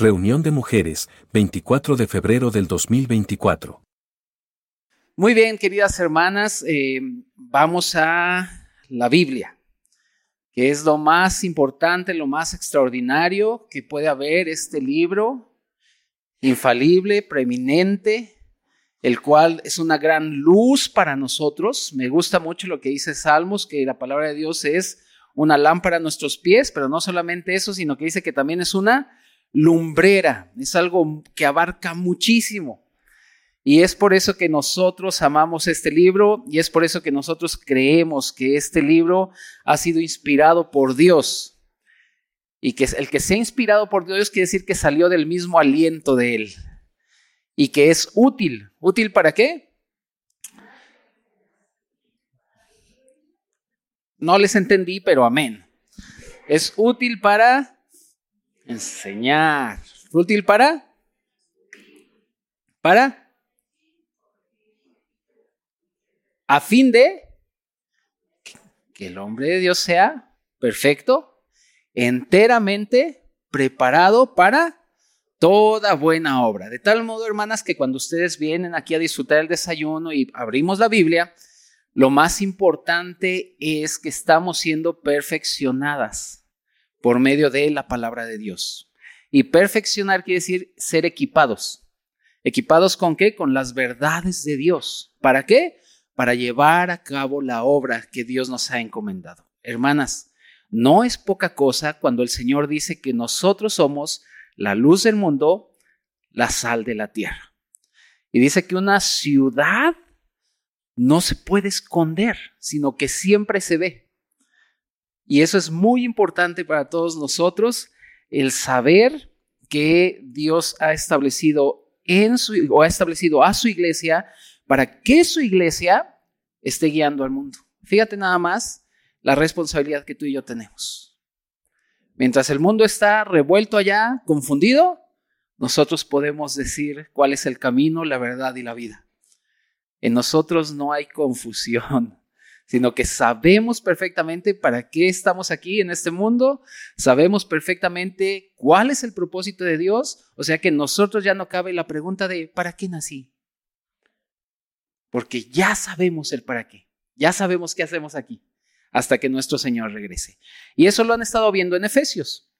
Reunión de Mujeres, 24 de febrero del 2024. Muy bien, queridas hermanas, eh, vamos a la Biblia, que es lo más importante, lo más extraordinario que puede haber este libro, infalible, preeminente, el cual es una gran luz para nosotros. Me gusta mucho lo que dice Salmos, que la palabra de Dios es una lámpara a nuestros pies, pero no solamente eso, sino que dice que también es una lumbrera, es algo que abarca muchísimo. Y es por eso que nosotros amamos este libro y es por eso que nosotros creemos que este libro ha sido inspirado por Dios. Y que el que sea inspirado por Dios quiere decir que salió del mismo aliento de Él. Y que es útil. ¿Útil para qué? No les entendí, pero amén. Es útil para enseñar. ¿Útil para? ¿Para? A fin de que el hombre de Dios sea perfecto, enteramente preparado para toda buena obra. De tal modo, hermanas, que cuando ustedes vienen aquí a disfrutar el desayuno y abrimos la Biblia, lo más importante es que estamos siendo perfeccionadas por medio de la palabra de Dios. Y perfeccionar quiere decir ser equipados. ¿Equipados con qué? Con las verdades de Dios. ¿Para qué? Para llevar a cabo la obra que Dios nos ha encomendado. Hermanas, no es poca cosa cuando el Señor dice que nosotros somos la luz del mundo, la sal de la tierra. Y dice que una ciudad no se puede esconder, sino que siempre se ve. Y eso es muy importante para todos nosotros, el saber que Dios ha establecido en su o ha establecido a su iglesia para que su iglesia esté guiando al mundo. Fíjate nada más la responsabilidad que tú y yo tenemos. Mientras el mundo está revuelto allá, confundido, nosotros podemos decir cuál es el camino, la verdad y la vida. En nosotros no hay confusión sino que sabemos perfectamente para qué estamos aquí en este mundo, sabemos perfectamente cuál es el propósito de Dios, o sea que nosotros ya no cabe la pregunta de ¿para qué nací? Porque ya sabemos el para qué, ya sabemos qué hacemos aquí, hasta que nuestro Señor regrese. Y eso lo han estado viendo en Efesios.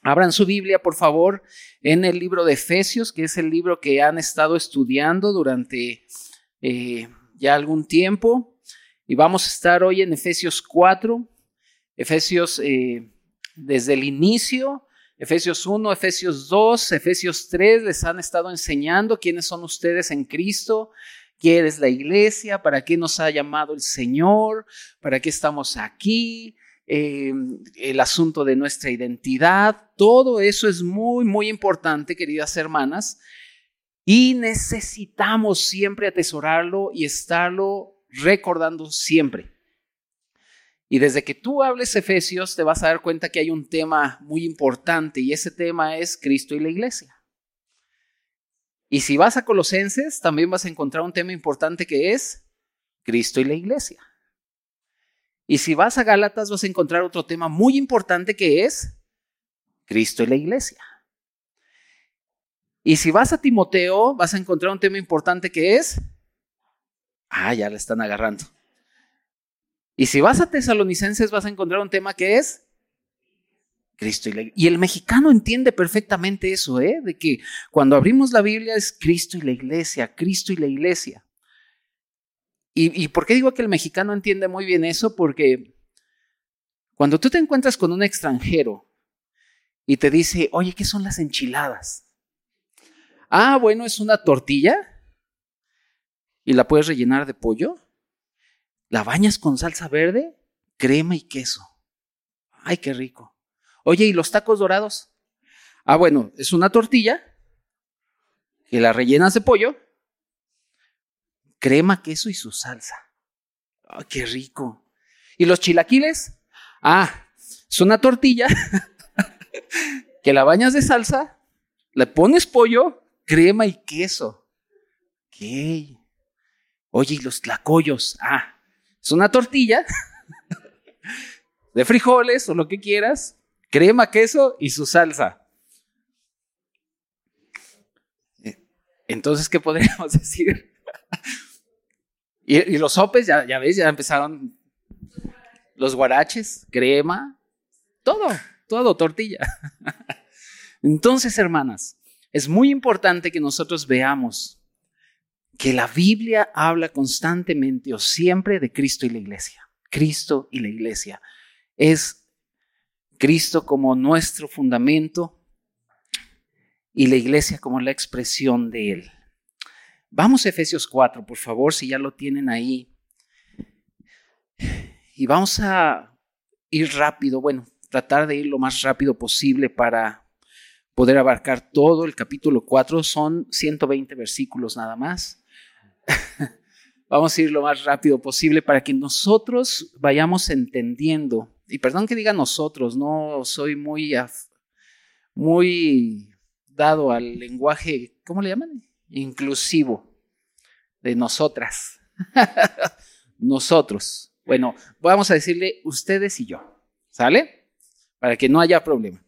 Abran su Biblia, por favor, en el libro de Efesios, que es el libro que han estado estudiando durante eh, ya algún tiempo. Y vamos a estar hoy en Efesios 4, Efesios eh, desde el inicio, Efesios 1, Efesios 2, Efesios 3, les han estado enseñando quiénes son ustedes en Cristo, quién es la iglesia, para qué nos ha llamado el Señor, para qué estamos aquí, eh, el asunto de nuestra identidad, todo eso es muy, muy importante, queridas hermanas, y necesitamos siempre atesorarlo y estarlo recordando siempre. Y desde que tú hables Efesios, te vas a dar cuenta que hay un tema muy importante y ese tema es Cristo y la iglesia. Y si vas a Colosenses, también vas a encontrar un tema importante que es Cristo y la iglesia. Y si vas a Gálatas, vas a encontrar otro tema muy importante que es Cristo y la iglesia. Y si vas a Timoteo, vas a encontrar un tema importante que es Ah, ya la están agarrando. Y si vas a Tesalonicenses vas a encontrar un tema que es Cristo y la Y el mexicano entiende perfectamente eso, ¿eh? De que cuando abrimos la Biblia es Cristo y la iglesia, Cristo y la iglesia. ¿Y, y por qué digo que el mexicano entiende muy bien eso? Porque cuando tú te encuentras con un extranjero y te dice, oye, ¿qué son las enchiladas? Ah, bueno, es una tortilla y la puedes rellenar de pollo. La bañas con salsa verde, crema y queso. Ay, qué rico. Oye, ¿y los tacos dorados? Ah, bueno, es una tortilla que la rellenas de pollo, crema, queso y su salsa. Ay, qué rico. ¿Y los chilaquiles? Ah, es una tortilla que la bañas de salsa, le pones pollo, crema y queso. ¿Qué? Oye, ¿y los tlacoyos? Ah, es una tortilla de frijoles o lo que quieras, crema, queso y su salsa. entonces, ¿qué podríamos decir? y, los sopes, ya, ya ves, ya empezaron los guaraches, crema, todo, todo, tortilla. Entonces, hermanas, es muy importante que nosotros veamos que la Biblia habla constantemente o siempre de Cristo y la iglesia. Cristo y la iglesia. Es Cristo como nuestro fundamento y la iglesia como la expresión de Él. Vamos a Efesios 4, por favor, si ya lo tienen ahí. Y vamos a ir rápido, bueno, tratar de ir lo más rápido posible para poder abarcar todo el capítulo 4. Son 120 versículos nada más. Vamos a ir lo más rápido posible para que nosotros vayamos entendiendo. Y perdón que diga nosotros, no soy muy, muy dado al lenguaje, ¿cómo le llaman? Inclusivo, de nosotras. nosotros. Bueno, vamos a decirle ustedes y yo. ¿Sale? Para que no haya problema.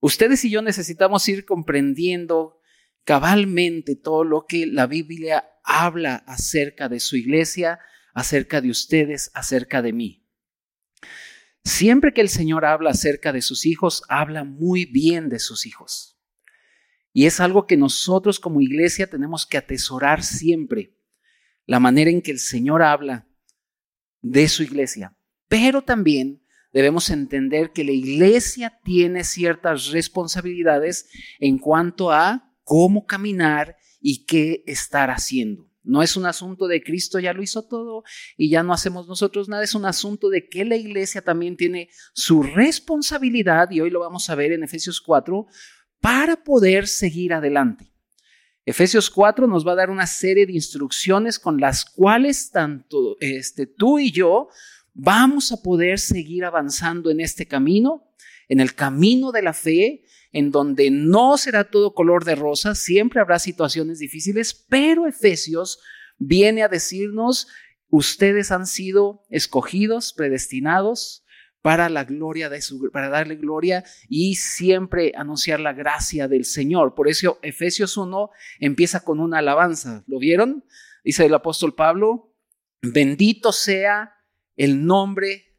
Ustedes y yo necesitamos ir comprendiendo cabalmente todo lo que la Biblia habla acerca de su iglesia, acerca de ustedes, acerca de mí. Siempre que el Señor habla acerca de sus hijos, habla muy bien de sus hijos. Y es algo que nosotros como iglesia tenemos que atesorar siempre, la manera en que el Señor habla de su iglesia. Pero también debemos entender que la iglesia tiene ciertas responsabilidades en cuanto a cómo caminar y qué estar haciendo. No es un asunto de Cristo ya lo hizo todo y ya no hacemos nosotros nada, es un asunto de que la iglesia también tiene su responsabilidad, y hoy lo vamos a ver en Efesios 4, para poder seguir adelante. Efesios 4 nos va a dar una serie de instrucciones con las cuales tanto este, tú y yo vamos a poder seguir avanzando en este camino, en el camino de la fe, en donde no será todo color de rosa, siempre habrá situaciones difíciles, pero Efesios viene a decirnos, ustedes han sido escogidos, predestinados para la gloria de su para darle gloria y siempre anunciar la gracia del Señor. Por eso Efesios 1 empieza con una alabanza. ¿Lo vieron? Dice el apóstol Pablo, bendito sea el nombre.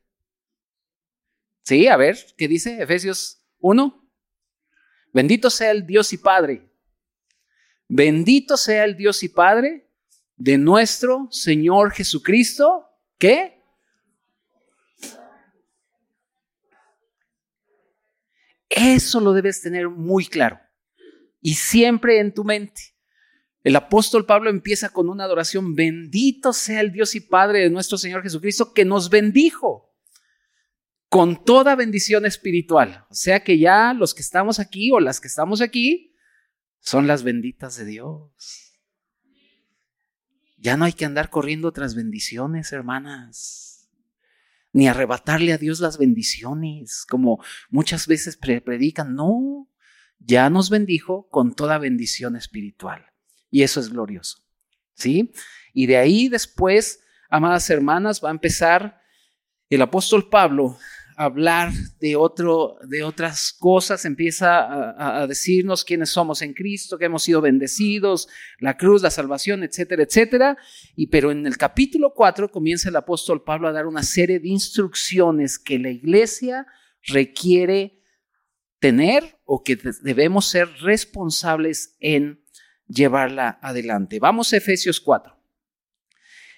Sí, a ver, ¿qué dice Efesios 1? Bendito sea el Dios y Padre. Bendito sea el Dios y Padre de nuestro Señor Jesucristo. ¿Qué? Eso lo debes tener muy claro y siempre en tu mente. El apóstol Pablo empieza con una adoración, bendito sea el Dios y Padre de nuestro Señor Jesucristo, que nos bendijo con toda bendición espiritual. O sea que ya los que estamos aquí o las que estamos aquí son las benditas de Dios. Ya no hay que andar corriendo tras bendiciones, hermanas, ni arrebatarle a Dios las bendiciones, como muchas veces predican. No, ya nos bendijo con toda bendición espiritual. Y eso es glorioso. ¿Sí? Y de ahí después, amadas hermanas, va a empezar el apóstol Pablo hablar de, otro, de otras cosas, empieza a, decirnos quiénes somos en Cristo, que hemos sido bendecidos, la cruz, la salvación, etcétera, etcétera. Y pero en el capítulo 4 comienza el apóstol Pablo a dar una serie de instrucciones que la iglesia requiere tener o que debemos ser responsables en llevarla adelante. Vamos a Efesios 4.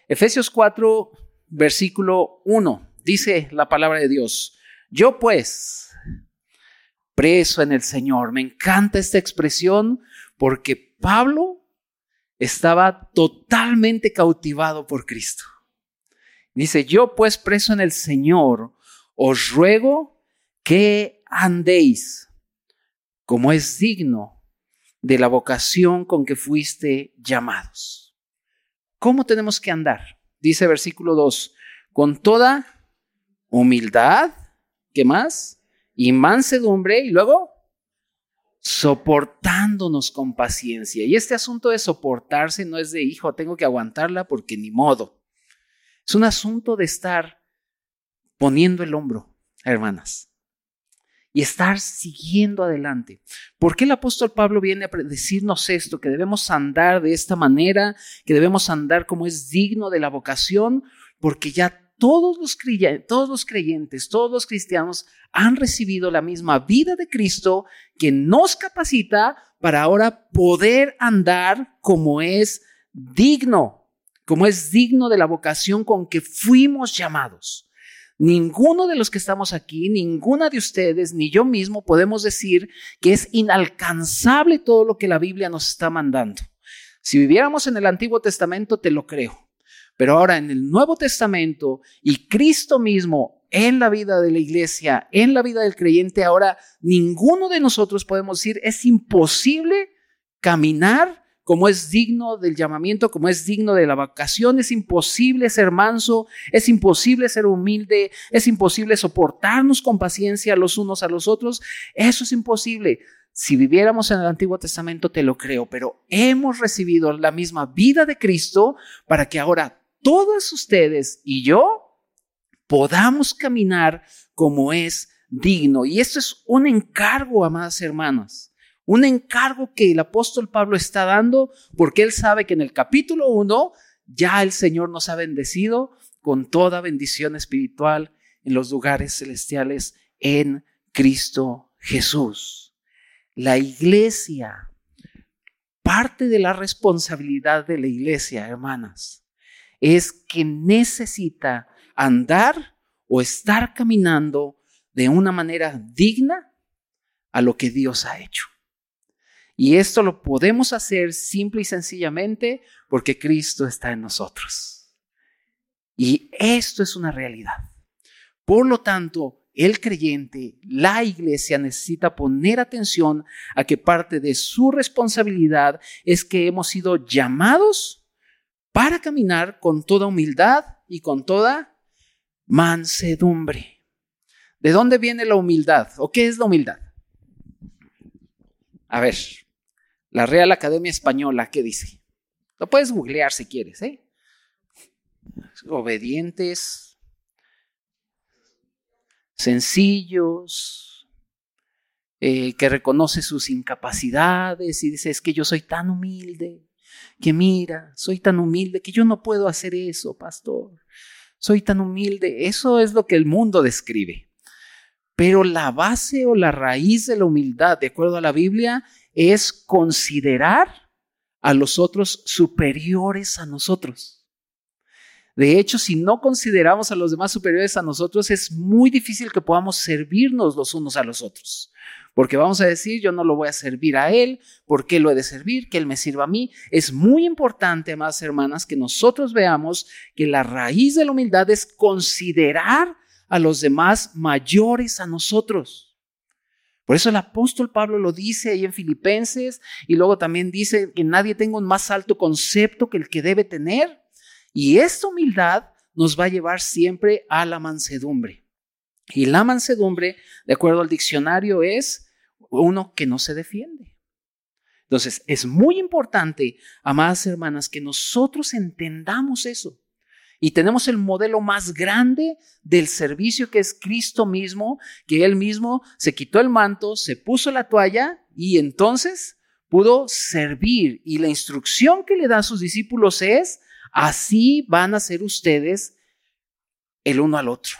Efesios 4, versículo 1, dice la palabra de Dios, yo pues, preso en el Señor, me encanta esta expresión porque Pablo estaba totalmente cautivado por Cristo. Dice, yo pues preso en el Señor, os ruego que andéis como es digno de la vocación con que fuiste llamados. ¿Cómo tenemos que andar? Dice versículo 2, con toda humildad, ¿qué más? Y mansedumbre, y luego soportándonos con paciencia. Y este asunto de soportarse no es de hijo, tengo que aguantarla porque ni modo. Es un asunto de estar poniendo el hombro, hermanas. y estar siguiendo adelante. ¿Por qué el apóstol Pablo viene a decirnos esto? Que debemos andar de esta manera, que debemos andar como es digno de la vocación, porque ya todos los, todos los creyentes, todos los cristianos han recibido la misma vida de Cristo que nos capacita para ahora poder andar como es digno, como es digno de la vocación con que fuimos llamados. Ninguno de los que estamos aquí, ninguna de ustedes, ni yo mismo podemos decir que es inalcanzable todo lo que la Biblia nos está mandando. Si viviéramos en el Antiguo Testamento, te lo creo. Pero ahora en el Nuevo Testamento y Cristo mismo en la vida de la iglesia, en la vida del creyente, ahora ninguno de nosotros podemos decir es imposible caminar como es digno del llamamiento, como es digno de la vacación, es imposible ser manso, es imposible ser humilde, es imposible soportarnos con paciencia los unos a los otros, eso es imposible. Si viviéramos en el Antiguo Testamento, te lo creo, pero hemos recibido la misma vida de Cristo para que ahora todos ustedes y yo podamos caminar como es digno. Y esto es un encargo, amadas hermanas. Un encargo que el apóstol Pablo está dando porque él sabe que en el capítulo 1 ya el Señor nos ha bendecido con toda bendición espiritual en los lugares celestiales en Cristo Jesús. La iglesia, parte de la responsabilidad de la iglesia, hermanas, es que necesita andar o estar caminando de una manera digna a lo que Dios ha hecho. Y esto lo podemos hacer simple y sencillamente porque Cristo está en nosotros. Y esto es una realidad. Por lo tanto, el creyente, la iglesia necesita poner atención a que parte de su responsabilidad es que hemos sido llamados para caminar con toda humildad y con toda mansedumbre. ¿De dónde viene la humildad? ¿O qué es la humildad? A ver, la Real Academia Española, ¿qué dice? Lo puedes googlear si quieres, ¿eh? Obedientes, sencillos, eh, que reconoce sus incapacidades y dice, es que yo soy tan humilde, que mira, soy tan humilde que yo no puedo hacer eso, pastor. Soy tan humilde. Eso es lo que el mundo describe. Pero la base o la raíz de la humildad, de acuerdo a la Biblia, es considerar a los otros superiores a nosotros. De hecho, si no consideramos a los demás superiores a nosotros, es muy difícil que podamos servirnos los unos a los otros. Porque vamos a decir, yo no lo voy a servir a él, ¿por qué lo he de servir? Que él me sirva a mí. Es muy importante, más hermanas, que nosotros veamos que la raíz de la humildad es considerar a los demás mayores a nosotros. Por eso el apóstol Pablo lo dice ahí en Filipenses y luego también dice que nadie tenga un más alto concepto que el que debe tener. Y esta humildad nos va a llevar siempre a la mansedumbre. Y la mansedumbre, de acuerdo al diccionario, es uno que no se defiende. Entonces, es muy importante, amadas hermanas, que nosotros entendamos eso. Y tenemos el modelo más grande del servicio que es Cristo mismo, que Él mismo se quitó el manto, se puso la toalla y entonces pudo servir. Y la instrucción que le da a sus discípulos es, así van a ser ustedes el uno al otro.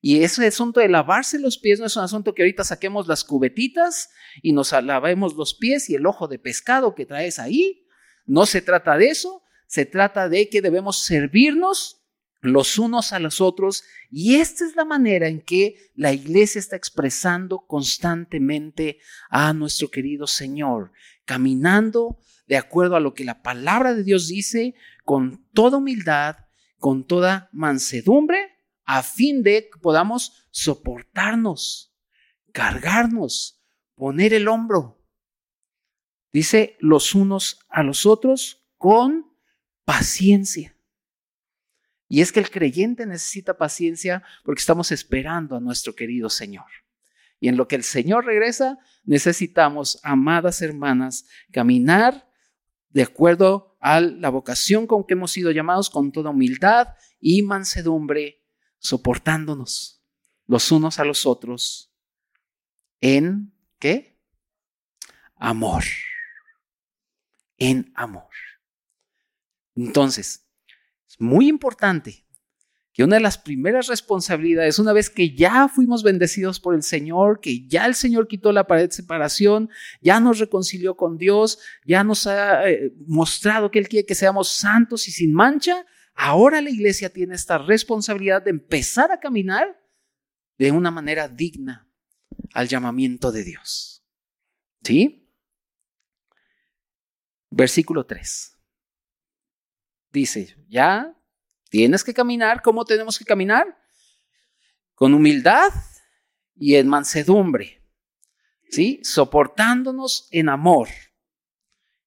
Y ese asunto de lavarse los pies no es un asunto que ahorita saquemos las cubetitas y nos lavemos los pies y el ojo de pescado que traes ahí. No se trata de eso, se trata de que debemos servirnos los unos a los otros y esta es la manera en que la iglesia está expresando constantemente a nuestro querido Señor, caminando de acuerdo a lo que la palabra de Dios dice, con toda humildad, con toda mansedumbre, a fin de que podamos soportarnos, cargarnos, poner el hombro. Dice los unos a los otros con paciencia. Y es que el creyente necesita paciencia porque estamos esperando a nuestro querido Señor. Y en lo que el Señor regresa, necesitamos, amadas hermanas, caminar de acuerdo a la vocación con que hemos sido llamados, con toda humildad y mansedumbre, soportándonos los unos a los otros en qué? Amor. En amor. Entonces, es muy importante que una de las primeras responsabilidades, una vez que ya fuimos bendecidos por el Señor, que ya el Señor quitó la pared de separación, ya nos reconcilió con Dios, ya nos ha eh, mostrado que Él quiere que seamos santos y sin mancha, ahora la iglesia tiene esta responsabilidad de empezar a caminar de una manera digna al llamamiento de Dios. ¿Sí? Versículo 3. Dice, ya Tienes que caminar. ¿Cómo tenemos que caminar? Con humildad y en mansedumbre. ¿Sí? Soportándonos en amor.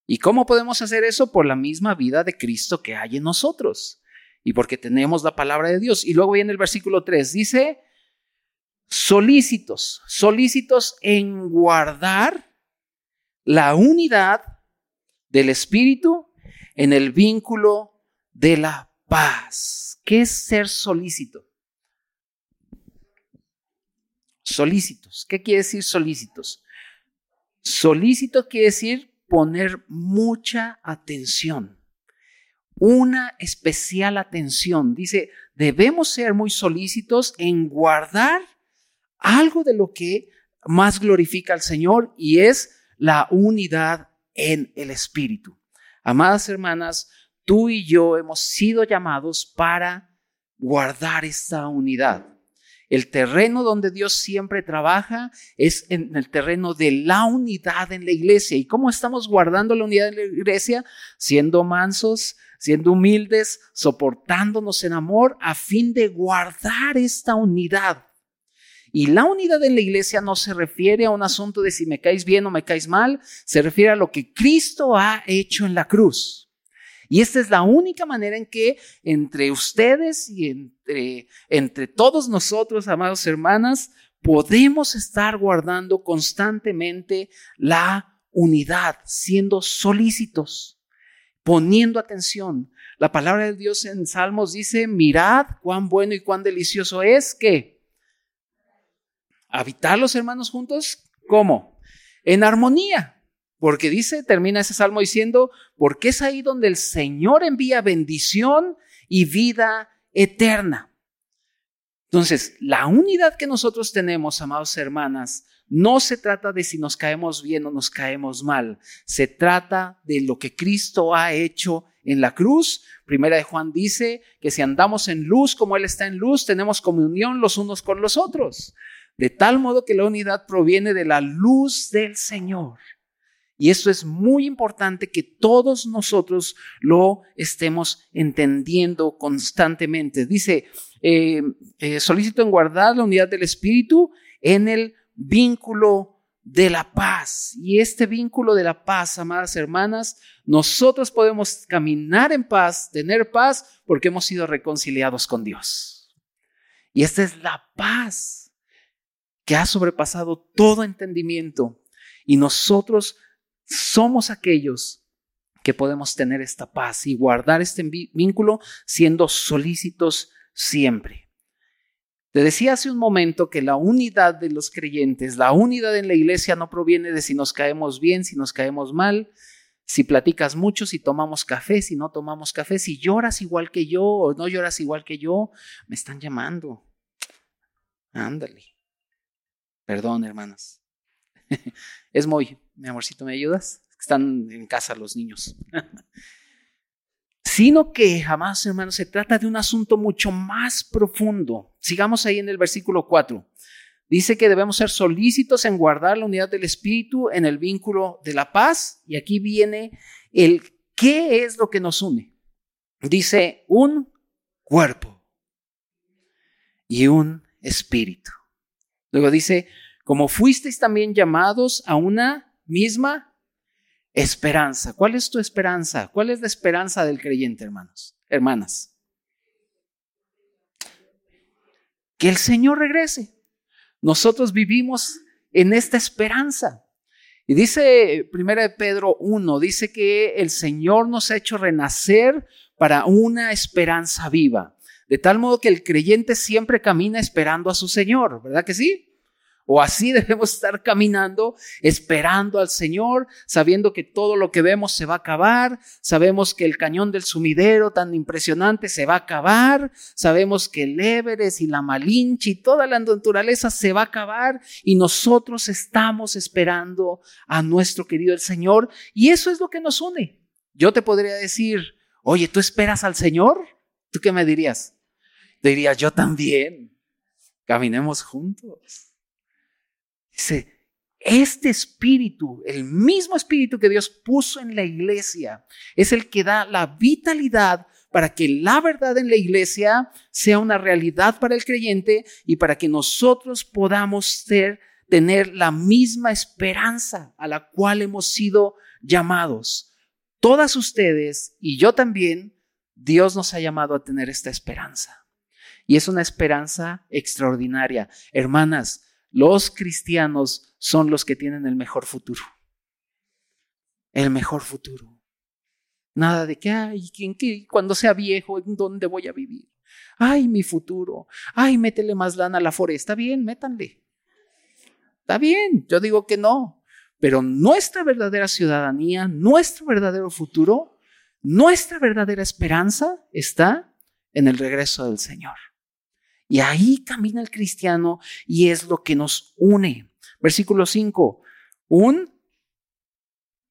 ¿Y cómo podemos hacer eso? Por la misma vida de Cristo que hay en nosotros. Y porque tenemos la palabra de Dios. Y luego viene el versículo 3. Dice, solícitos, solícitos en guardar la unidad del Espíritu en el vínculo de la paz. ¿Qué es ser solícito? Solícitos. ¿Qué quiere decir solícitos? Solícito quiere decir poner mucha atención, una especial atención. Dice, debemos ser muy solícitos en guardar algo de lo que más glorifica al Señor y es la unidad en el Espíritu. Amadas hermanas, tú y yo hemos sido llamados para guardar esta unidad. El terreno donde Dios siempre trabaja es en el terreno de la unidad en la iglesia. ¿Y cómo estamos guardando la unidad en la iglesia? Siendo mansos, siendo humildes, soportándonos en amor a fin de guardar esta unidad. Y la unidad en la iglesia no se refiere a un asunto de si me caes bien o me caes mal, se refiere a lo que Cristo ha hecho en la cruz. Y esta es la única manera en que entre ustedes y entre, entre todos nosotros, amados hermanas, podemos estar guardando constantemente la unidad, siendo solícitos, poniendo atención. La palabra de Dios en Salmos dice, mirad cuán bueno y cuán delicioso es que habitar los hermanos juntos, ¿cómo? En armonía. Porque dice, termina ese salmo diciendo, porque es ahí donde el Señor envía bendición y vida eterna. Entonces, la unidad que nosotros tenemos, amados hermanas, no se trata de si nos caemos bien o nos caemos mal. Se trata de lo que Cristo ha hecho en la cruz. Primera de Juan dice que si andamos en luz como Él está en luz, tenemos comunión los unos con los otros. De tal modo que la unidad proviene de la luz del Señor. Y esto es muy importante que todos nosotros lo estemos entendiendo constantemente. Dice, eh, eh, solicito en guardar la unidad del Espíritu en el vínculo de la paz. Y este vínculo de la paz, amadas hermanas, nosotros podemos caminar en paz, tener paz, porque hemos sido reconciliados con Dios. Y esta es la paz que ha sobrepasado todo entendimiento. Y nosotros somos aquellos que podemos tener esta paz y guardar este vínculo siendo solícitos siempre. Te decía hace un momento que la unidad de los creyentes, la unidad en la iglesia no proviene de si nos caemos bien, si nos caemos mal, si platicas mucho, si tomamos café, si no tomamos café, si lloras igual que yo o no lloras igual que yo, me están llamando. Ándale. Perdón, hermanas. es muy, mi amorcito, ¿me ayudas? Están en casa los niños. Sino que jamás, hermanos, se trata de un asunto mucho más profundo. Sigamos ahí en el versículo 4. Dice que debemos ser solícitos en guardar la unidad del Espíritu en el vínculo de la paz. Y aquí viene el qué es lo que nos une. Dice un cuerpo y un espíritu. Luego dice, como fuisteis también llamados a una misma esperanza. ¿Cuál es tu esperanza? ¿Cuál es la esperanza del creyente, hermanos? Hermanas. Que el Señor regrese. Nosotros vivimos en esta esperanza. Y dice 1 de Pedro 1, dice que el Señor nos ha hecho renacer para una esperanza viva. De tal modo que el creyente siempre camina esperando a su Señor, ¿verdad que sí? O así debemos estar caminando, esperando al Señor, sabiendo que todo lo que vemos se va a acabar, sabemos que el cañón del sumidero tan impresionante se va a acabar, sabemos que el Everest y la Malinche y toda la naturaleza se va a acabar y nosotros estamos esperando a nuestro querido el Señor y eso es lo que nos une. Yo te podría decir, oye, ¿tú esperas al Señor? ¿Tú qué me dirías? Te diría, yo también. Caminemos juntos. Dice, este espíritu, el mismo espíritu que Dios puso en la iglesia, es el que da la vitalidad para que la verdad en la iglesia sea una realidad para el creyente y para que nosotros podamos tener la misma esperanza a la cual hemos sido llamados. Todas ustedes y yo también, Dios nos ha llamado a tener esta esperanza. Y es una esperanza extraordinaria. Hermanas, los cristianos son los que tienen el mejor futuro. El mejor futuro. Nada de que, ay, cuando sea viejo, ¿en dónde voy a vivir? Ay, mi futuro. Ay, métele más lana a la foresta. Bien, métanle. Está bien, yo digo que no. Pero nuestra verdadera ciudadanía, nuestro verdadero futuro, nuestra verdadera esperanza está en el regreso del Señor. Y ahí camina el cristiano y es lo que nos une. Versículo 5. Un,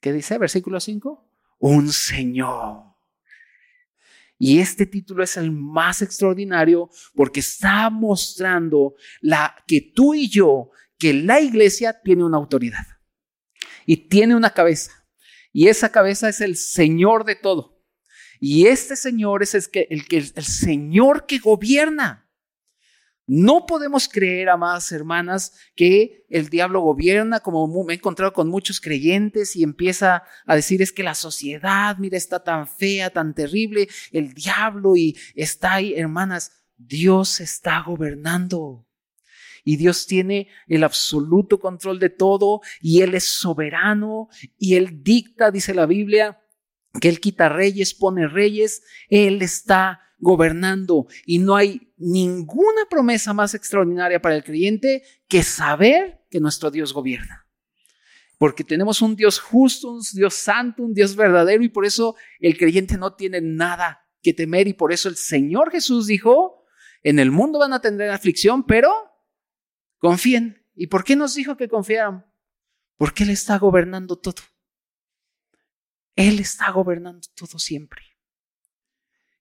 ¿qué dice? Versículo 5. Un Señor. Y este título es el más extraordinario porque está mostrando que tú y yo, que la iglesia tiene una autoridad y tiene una cabeza. Y esa cabeza es el Señor de todo. Y este Señor es el, que, el Señor que gobierna. No podemos creer, amadas hermanas, que el diablo gobierna, como me he encontrado con muchos creyentes y empieza a decir es que la sociedad, mira, está tan fea, tan terrible, el diablo y está ahí, hermanas, Dios está gobernando. Y Dios tiene el absoluto control de todo y Él es soberano y Él dicta, dice la Biblia, que Él quita reyes, pone reyes, Él está gobernando y no hay ninguna promesa más extraordinaria para el creyente que saber que nuestro Dios gobierna. Porque tenemos un Dios justo, un Dios santo, un Dios verdadero y por eso el creyente no tiene nada que temer y por eso el Señor Jesús dijo, en el mundo van a tener aflicción, pero confíen. ¿Y por qué nos dijo que confiaran? Porque Él está gobernando todo. Él está gobernando todo siempre.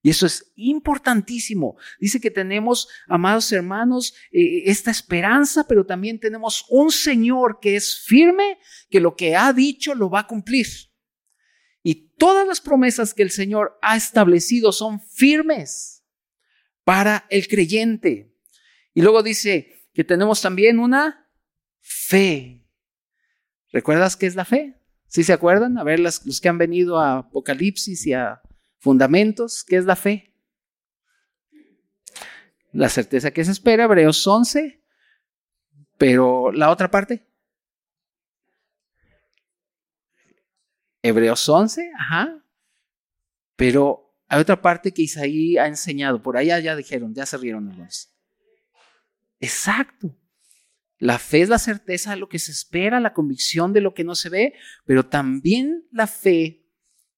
Y eso es importantísimo. Dice que tenemos, amados hermanos, eh, esta esperanza, pero también tenemos un Señor que es firme, que lo que ha dicho lo va a cumplir. Y todas las promesas que el Señor ha establecido son firmes para el creyente. Y luego dice que tenemos también una fe. ¿Recuerdas qué es la fe? ¿Sí se acuerdan? A ver, los que han venido a Apocalipsis y a Fundamentos, ¿qué es la fe? La certeza que se espera, Hebreos 11, pero la otra parte. Hebreos 11, ajá. Pero hay otra parte que Isaí ha enseñado, por allá ya dijeron, ya se rieron algunos. Exacto. La fe es la certeza de lo que se espera, la convicción de lo que no se ve, pero también la fe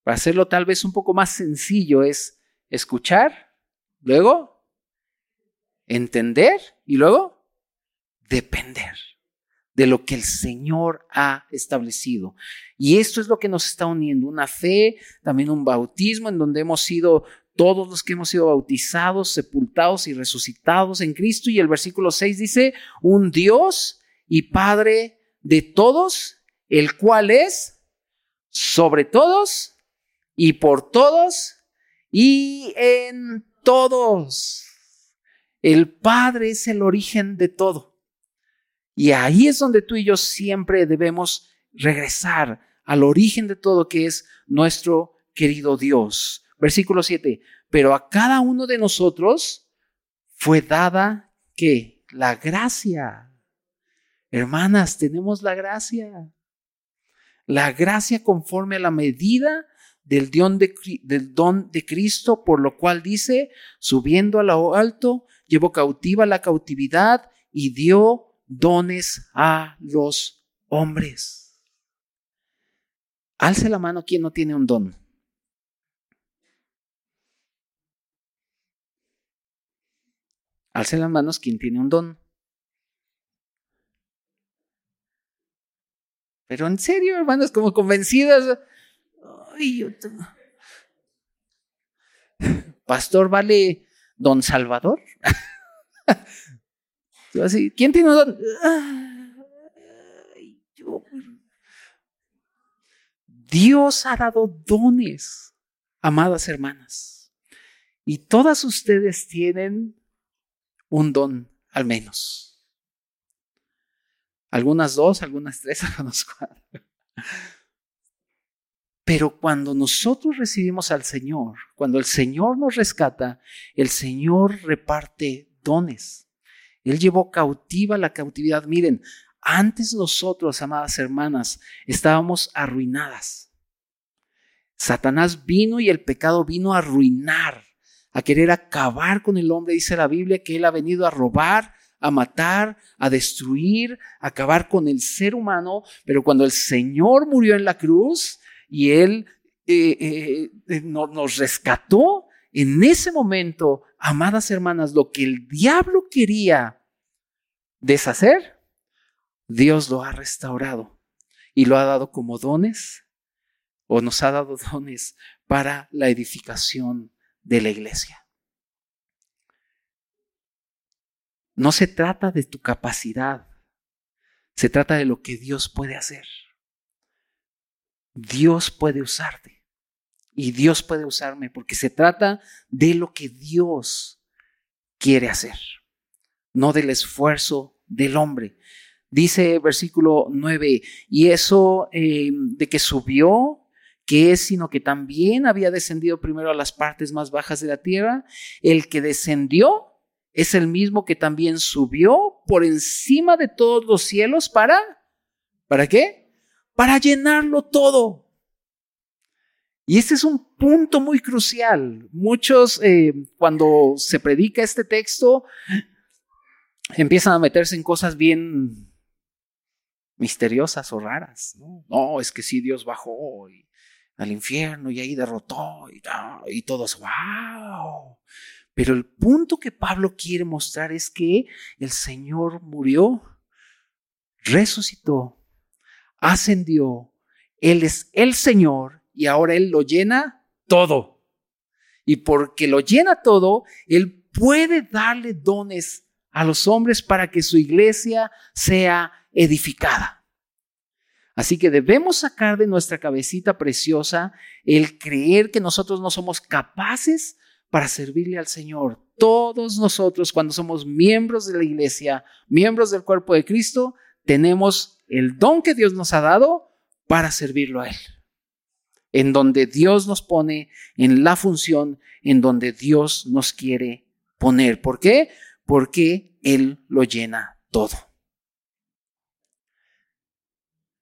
para hacerlo tal vez un poco más sencillo es escuchar, luego entender y luego depender de lo que el Señor ha establecido. Y esto es lo que nos está uniendo, una fe, también un bautismo en donde hemos sido todos los que hemos sido bautizados, sepultados y resucitados en Cristo. Y el versículo 6 dice, un Dios y Padre de todos, el cual es sobre todos y por todos y en todos. El Padre es el origen de todo. Y ahí es donde tú y yo siempre debemos regresar al origen de todo que es nuestro querido Dios. Versículo 7. Pero a cada uno de nosotros fue dada que la gracia. Hermanas, tenemos la gracia. La gracia conforme a la medida del don, de, del don de Cristo, por lo cual dice, subiendo a lo alto, llevó cautiva la cautividad y dio dones a los hombres. Alce la mano quien no tiene un don. Alce las manos quien tiene un don. Pero en serio, hermanos, como convencidas. Pastor, ¿vale don Salvador? Así, ¿Quién tiene un don? Dios ha dado dones, amadas hermanas. Y todas ustedes tienen un don al menos. Algunas dos, algunas tres, algunas cuatro. Pero cuando nosotros recibimos al Señor, cuando el Señor nos rescata, el Señor reparte dones. Él llevó cautiva la cautividad. Miren, antes nosotros, amadas hermanas, estábamos arruinadas. Satanás vino y el pecado vino a arruinar, a querer acabar con el hombre. Dice la Biblia que Él ha venido a robar, a matar, a destruir, a acabar con el ser humano. Pero cuando el Señor murió en la cruz y Él eh, eh, eh, nos rescató, en ese momento, amadas hermanas, lo que el diablo quería deshacer, Dios lo ha restaurado y lo ha dado como dones o nos ha dado dones para la edificación de la iglesia. No se trata de tu capacidad, se trata de lo que Dios puede hacer. Dios puede usarte y Dios puede usarme porque se trata de lo que Dios quiere hacer, no del esfuerzo del hombre. Dice versículo 9, y eso eh, de que subió que es sino que también había descendido primero a las partes más bajas de la tierra. El que descendió es el mismo que también subió por encima de todos los cielos para, ¿para qué? Para llenarlo todo. Y este es un punto muy crucial. Muchos, eh, cuando se predica este texto, empiezan a meterse en cosas bien misteriosas o raras. No, es que sí, Dios bajó al infierno y ahí derrotó y, y todos, wow. Pero el punto que Pablo quiere mostrar es que el Señor murió, resucitó, ascendió, Él es el Señor y ahora Él lo llena todo. Y porque lo llena todo, Él puede darle dones a los hombres para que su iglesia sea edificada. Así que debemos sacar de nuestra cabecita preciosa el creer que nosotros no somos capaces para servirle al Señor. Todos nosotros, cuando somos miembros de la iglesia, miembros del cuerpo de Cristo, tenemos el don que Dios nos ha dado para servirlo a Él. En donde Dios nos pone, en la función en donde Dios nos quiere poner. ¿Por qué? Porque Él lo llena todo.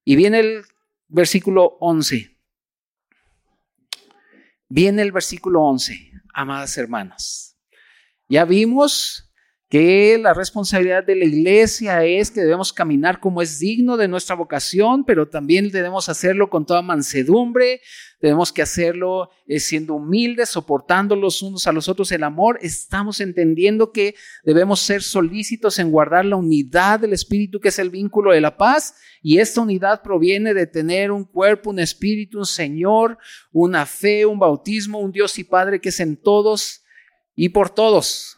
Y viene el versículo 11. Viene el versículo 11, amadas hermanas. Ya vimos que la responsabilidad de la iglesia es que debemos caminar como es digno de nuestra vocación, pero también debemos hacerlo con toda mansedumbre, tenemos que hacerlo eh, siendo humildes, soportando los unos a los otros el amor. Estamos entendiendo que debemos ser solícitos en guardar la unidad del Espíritu, que es el vínculo de la paz, y esta unidad proviene de tener un cuerpo, un espíritu, un Señor, una fe, un bautismo, un Dios y Padre que es en todos y por todos.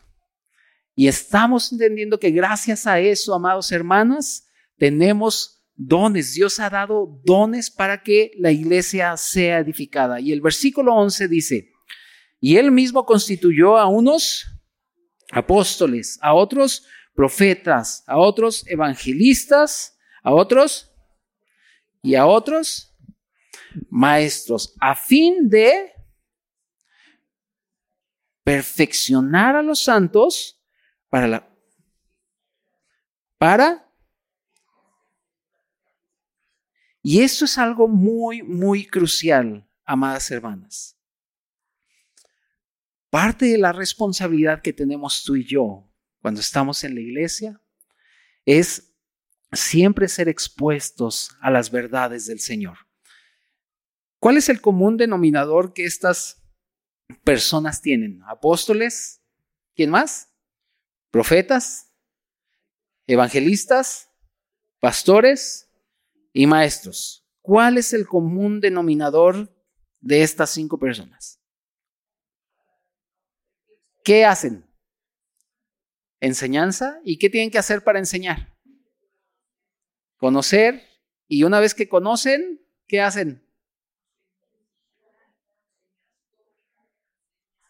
Y estamos entendiendo que gracias a eso, amados hermanas, tenemos dones. Dios ha dado dones para que la iglesia sea edificada. Y el versículo 11 dice, y él mismo constituyó a unos apóstoles, a otros profetas, a otros evangelistas, a otros y a otros maestros, a fin de perfeccionar a los santos para la para y esto es algo muy muy crucial, amadas hermanas. Parte de la responsabilidad que tenemos tú y yo cuando estamos en la iglesia es siempre ser expuestos a las verdades del Señor. ¿Cuál es el común denominador que estas personas tienen? Apóstoles, ¿quién más? Profetas, evangelistas, pastores y maestros. ¿Cuál es el común denominador de estas cinco personas? ¿Qué hacen? Enseñanza. ¿Y qué tienen que hacer para enseñar? Conocer. Y una vez que conocen, ¿qué hacen?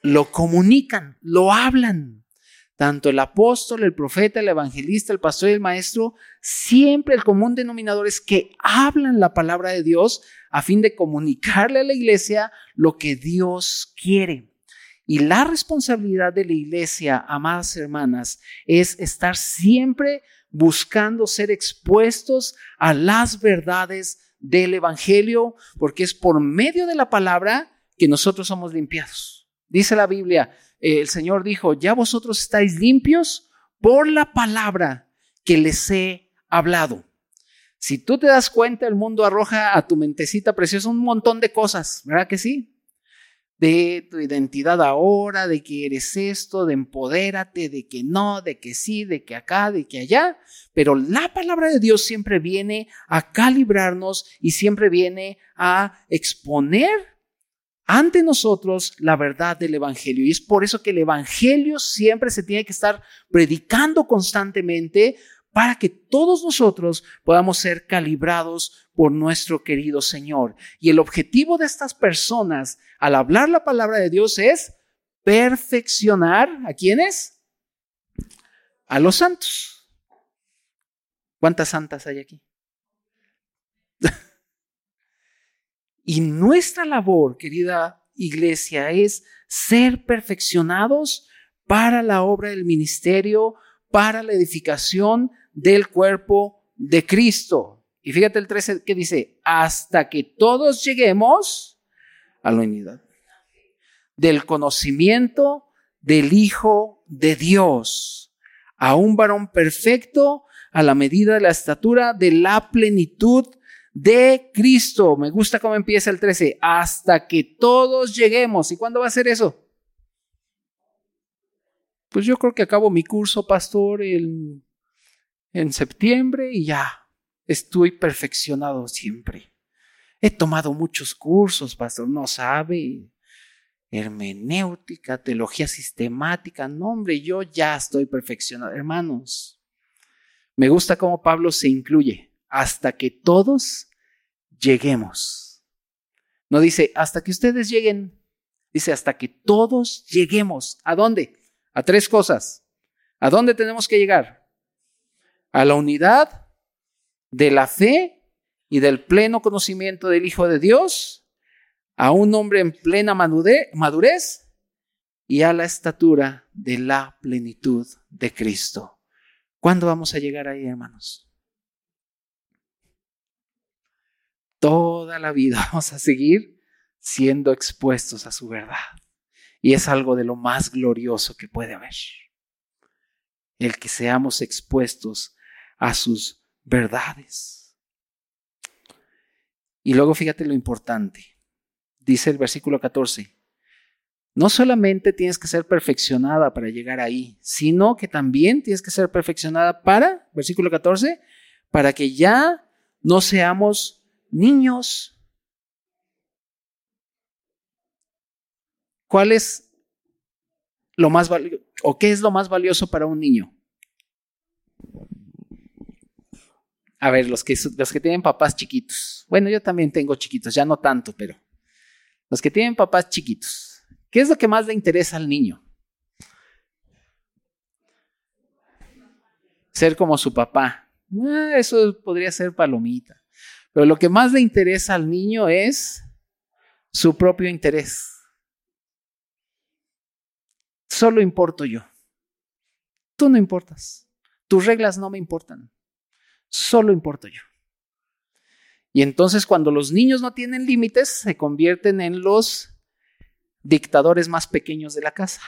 Lo comunican, lo hablan. Tanto el apóstol, el profeta, el evangelista, el pastor y el maestro, siempre el común denominador es que hablan la palabra de Dios a fin de comunicarle a la iglesia lo que Dios quiere. Y la responsabilidad de la iglesia, amadas hermanas, es estar siempre buscando ser expuestos a las verdades del Evangelio, porque es por medio de la palabra que nosotros somos limpiados. Dice la Biblia, eh, el Señor dijo, ya vosotros estáis limpios por la palabra que les he hablado. Si tú te das cuenta, el mundo arroja a tu mentecita preciosa un montón de cosas, ¿verdad que sí? De tu identidad ahora, de que eres esto, de empodérate, de que no, de que sí, de que acá, de que allá. Pero la palabra de Dios siempre viene a calibrarnos y siempre viene a exponer ante nosotros la verdad del Evangelio. Y es por eso que el Evangelio siempre se tiene que estar predicando constantemente para que todos nosotros podamos ser calibrados por nuestro querido Señor. Y el objetivo de estas personas al hablar la palabra de Dios es perfeccionar a quienes? A los santos. ¿Cuántas santas hay aquí? Y nuestra labor, querida iglesia, es ser perfeccionados para la obra del ministerio, para la edificación del cuerpo de Cristo. Y fíjate el 13 que dice, hasta que todos lleguemos a la unidad del conocimiento del Hijo de Dios, a un varón perfecto a la medida de la estatura de la plenitud de Cristo. Me gusta cómo empieza el 13, hasta que todos lleguemos. ¿Y cuándo va a ser eso? Pues yo creo que acabo mi curso, pastor, en, en septiembre y ya estoy perfeccionado siempre. He tomado muchos cursos, pastor, no sabe. Hermenéutica, teología sistemática. No, hombre, yo ya estoy perfeccionado. Hermanos, me gusta cómo Pablo se incluye hasta que todos lleguemos. No dice hasta que ustedes lleguen, dice hasta que todos lleguemos. ¿A dónde? A tres cosas. ¿A dónde tenemos que llegar? A la unidad de la fe y del pleno conocimiento del Hijo de Dios, a un hombre en plena madurez y a la estatura de la plenitud de Cristo. ¿Cuándo vamos a llegar ahí, hermanos? Toda la vida vamos a seguir siendo expuestos a su verdad. Y es algo de lo más glorioso que puede haber. El que seamos expuestos a sus verdades. Y luego fíjate lo importante. Dice el versículo 14. No solamente tienes que ser perfeccionada para llegar ahí, sino que también tienes que ser perfeccionada para, versículo 14, para que ya no seamos niños. ¿Cuál es lo más valioso o qué es lo más valioso para un niño? A ver, los que, los que tienen papás chiquitos. Bueno, yo también tengo chiquitos, ya no tanto, pero los que tienen papás chiquitos. ¿Qué es lo que más le interesa al niño? Ser como su papá. Ah, eso podría ser palomita. Pero lo que más le interesa al niño es su propio interés. Solo importo yo. Tú no importas. Tus reglas no me importan. Solo importo yo. Y entonces cuando los niños no tienen límites, se convierten en los dictadores más pequeños de la casa.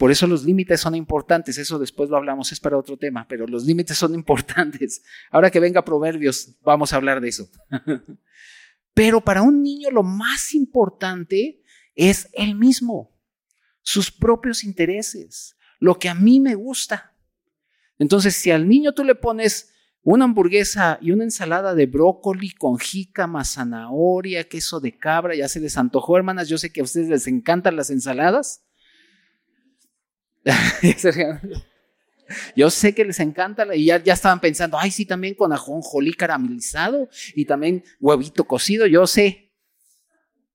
Por eso los límites son importantes, eso después lo hablamos, es para otro tema, pero los límites son importantes. Ahora que venga Proverbios, vamos a hablar de eso. pero para un niño lo más importante es él mismo, sus propios intereses, lo que a mí me gusta. Entonces, si al niño tú le pones una hamburguesa y una ensalada de brócoli con jícama, zanahoria, queso de cabra, ya se les antojó, hermanas, yo sé que a ustedes les encantan las ensaladas. Yo sé que les encanta y ya, ya estaban pensando, ay, sí, también con ajonjolí caramelizado y también huevito cocido, yo sé.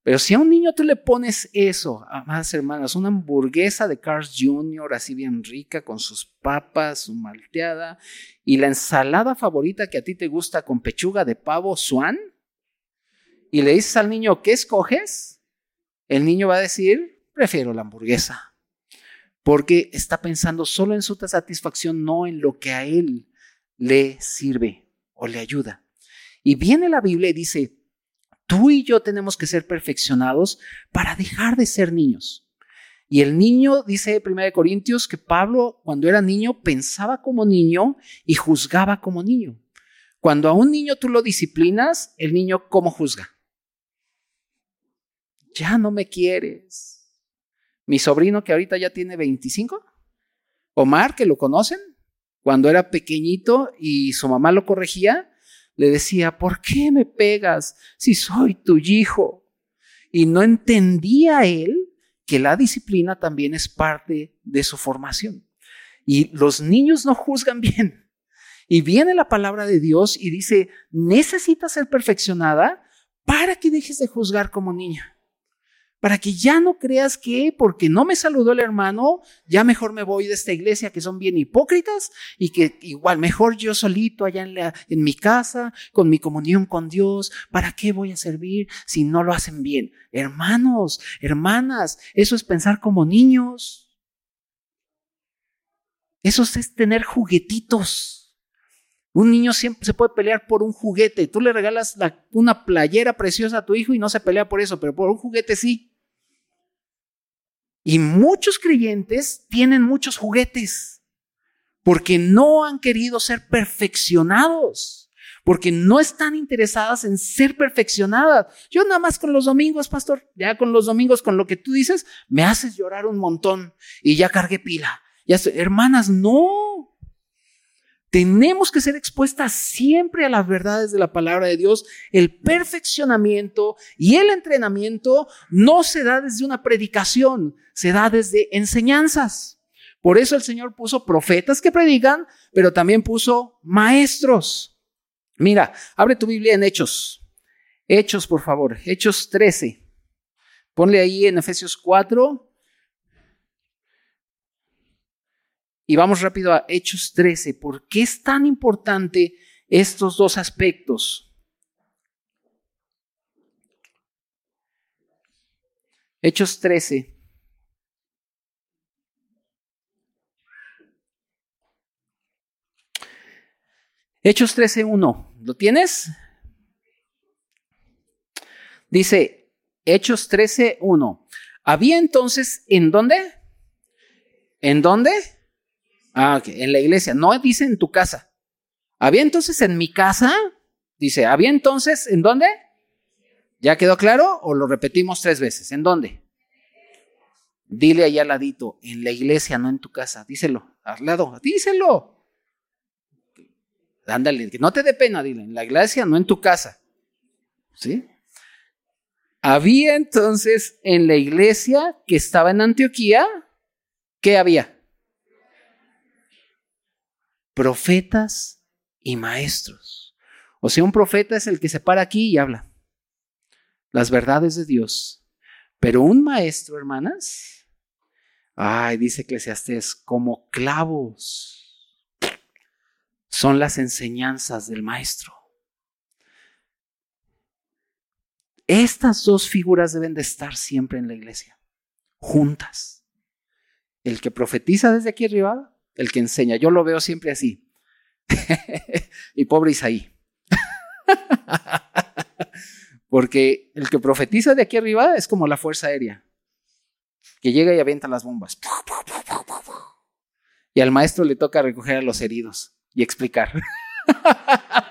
Pero si a un niño tú le pones eso, amadas hermanas, una hamburguesa de Carl's Jr., así bien rica, con sus papas, su malteada, y la ensalada favorita que a ti te gusta con pechuga de pavo swan, y le dices al niño, ¿qué escoges? El niño va a decir, prefiero la hamburguesa, porque está pensando solo en su satisfacción, no en lo que a él le sirve o le ayuda. Y viene la Biblia y dice, Tú y yo tenemos que ser perfeccionados para dejar de ser niños. Y el niño, dice 1 Corintios, que Pablo cuando era niño pensaba como niño y juzgaba como niño. Cuando a un niño tú lo disciplinas, el niño ¿cómo juzga? Ya no me quieres. Mi sobrino que ahorita ya tiene 25, Omar, que lo conocen, cuando era pequeñito y su mamá lo corregía, le decía, ¿por qué me pegas si soy tu hijo? Y no entendía él que la disciplina también es parte de su formación. Y los niños no juzgan bien. Y viene la palabra de Dios y dice, necesitas ser perfeccionada para que dejes de juzgar como niña para que ya no creas que porque no me saludó el hermano, ya mejor me voy de esta iglesia que son bien hipócritas y que igual mejor yo solito allá en, mi casa, con mi comunión con Dios, ¿para qué voy a servir si no lo hacen bien? Hermanos, hermanas, eso es pensar como niños. Eso es tener juguetitos. Un niño siempre se puede pelear por un juguete. Tú le regalas una playera preciosa a tu hijo y no se pelea por eso, pero por un juguete sí. Y muchos creyentes tienen muchos juguetes porque no han querido ser perfeccionados, porque no están interesadas en ser perfeccionadas. Yo nada más con los domingos, pastor, ya con los domingos, con lo que tú dices, me haces llorar un montón y ya cargué pila. Ya hermanas, no. Tenemos que ser expuestas siempre a las verdades de la palabra de Dios. El perfeccionamiento y el entrenamiento no se da desde una predicación, se da desde enseñanzas. Por eso el Señor puso profetas que predican, pero también puso maestros. Mira, abre tu Biblia en Hechos. Hechos, por favor. Hechos 13. Ponle ahí en Efesios 4, Y vamos rápido a Hechos 13. ¿Por qué es tan importante estos dos aspectos? Hechos 13. Hechos 13.1. ¿Lo tienes? Dice Hechos 13.1. Había entonces, ¿en dónde? ¿En dónde? Ah, ok, en la iglesia. No dice en tu casa. ¿Había entonces en mi casa? Dice, ¿había entonces en dónde? ¿Ya quedó claro o lo repetimos tres veces? ¿En dónde? Dile allá al ladito, en la iglesia, no en tu casa. Díselo, al lado, díselo. Ándale, que no te dé pena, dile, en la iglesia, no en tu casa. ¿Sí? Había entonces en la iglesia que estaba en Antioquía, ¿qué había? Profetas y maestros. O sea, un profeta es el que se para aquí y habla las verdades de Dios. Pero un maestro, hermanas, ay, dice Eclesiastés, como clavos son las enseñanzas del maestro. Estas dos figuras deben de estar siempre en la iglesia, juntas. El que profetiza desde aquí arriba el que enseña. Yo lo veo siempre así. y pobre Isaí. Porque el que profetiza de aquí arriba es como la fuerza aérea, que llega y avienta las bombas. Y al maestro le toca recoger a los heridos y explicar.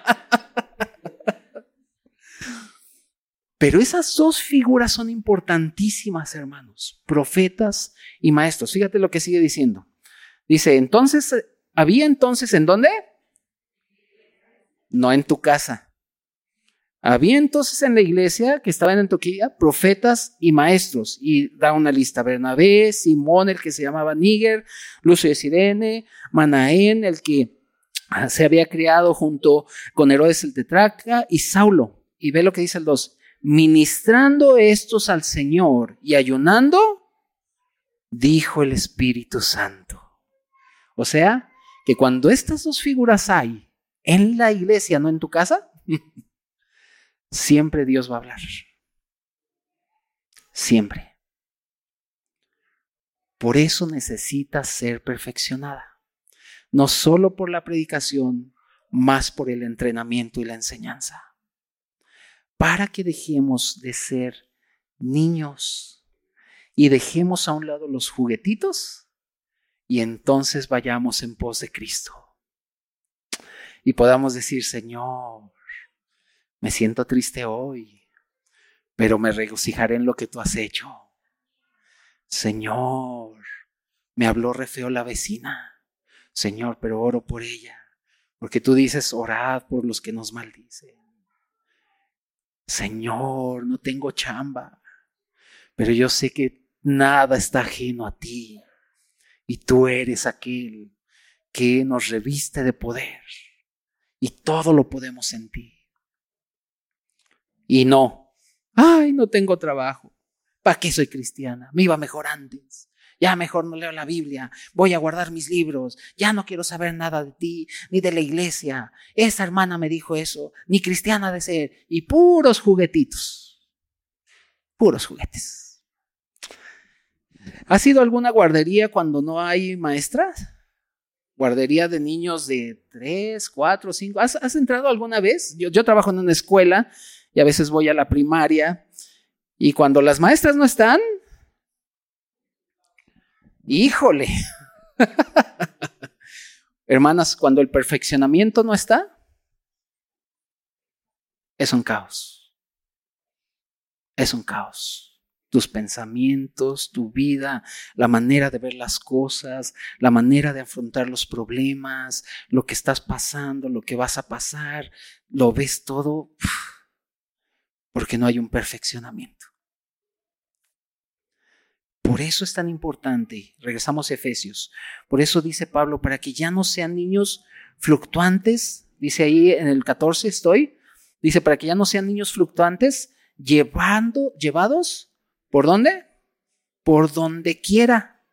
Pero esas dos figuras son importantísimas, hermanos, profetas y maestros. Fíjate lo que sigue diciendo. Dice, entonces, ¿había entonces en dónde? No en tu casa. Había entonces en la iglesia que estaba en Antioquía profetas y maestros, y da una lista: Bernabé, Simón, el que se llamaba Níger, Lucio de Sirene, Manaén, el que ah, se había criado junto con Herodes el Tetraca, y Saulo. Y ve lo que dice el 2: ministrando estos al Señor y ayunando, dijo el Espíritu Santo. O sea, que cuando estas dos figuras hay en la iglesia, no en tu casa, siempre Dios va a hablar. Siempre. Por eso necesita ser perfeccionada. No solo por la predicación, más por el entrenamiento y la enseñanza. Para que dejemos de ser niños y dejemos a un lado los juguetitos y entonces vayamos en pos de Cristo. Y podamos decir, Señor, me siento triste hoy, pero me regocijaré en lo que tú has hecho. Señor, me habló re feo la vecina. Señor, pero oro por ella, porque tú dices, orad por los que nos maldicen. Señor, no tengo chamba, pero yo sé que nada está ajeno a ti y tú eres aquel que nos reviste de poder y todo lo podemos en ti. Y no, ay, no tengo trabajo. ¿Para qué soy cristiana? Me iba mejor antes. Ya mejor no leo la Biblia, voy a guardar mis libros, ya no quiero saber nada de ti, ni de la iglesia. Esa hermana me dijo eso, ni cristiana de ser, y puros juguetitos, puros juguetes. ¿Ha sido alguna guardería cuando no hay maestras? Guardería de niños de 3, 4, 5. ¿Has, entrado alguna vez? Yo trabajo en una escuela y a veces voy a la primaria y cuando las maestras no están, híjole. Hermanas, cuando el perfeccionamiento no está, es un caos. Es un caos. Tus pensamientos, tu vida, la manera de ver las cosas, la manera de afrontar los problemas, lo que estás pasando, lo que vas a pasar, lo ves todo porque no hay un perfeccionamiento. Por eso es tan importante, regresamos a Efesios, por eso dice Pablo, para que ya no sean niños fluctuantes, dice ahí en el 14 estoy, dice, para que ya no sean niños fluctuantes, llevando, llevados, ¿por dónde? Por donde quiera,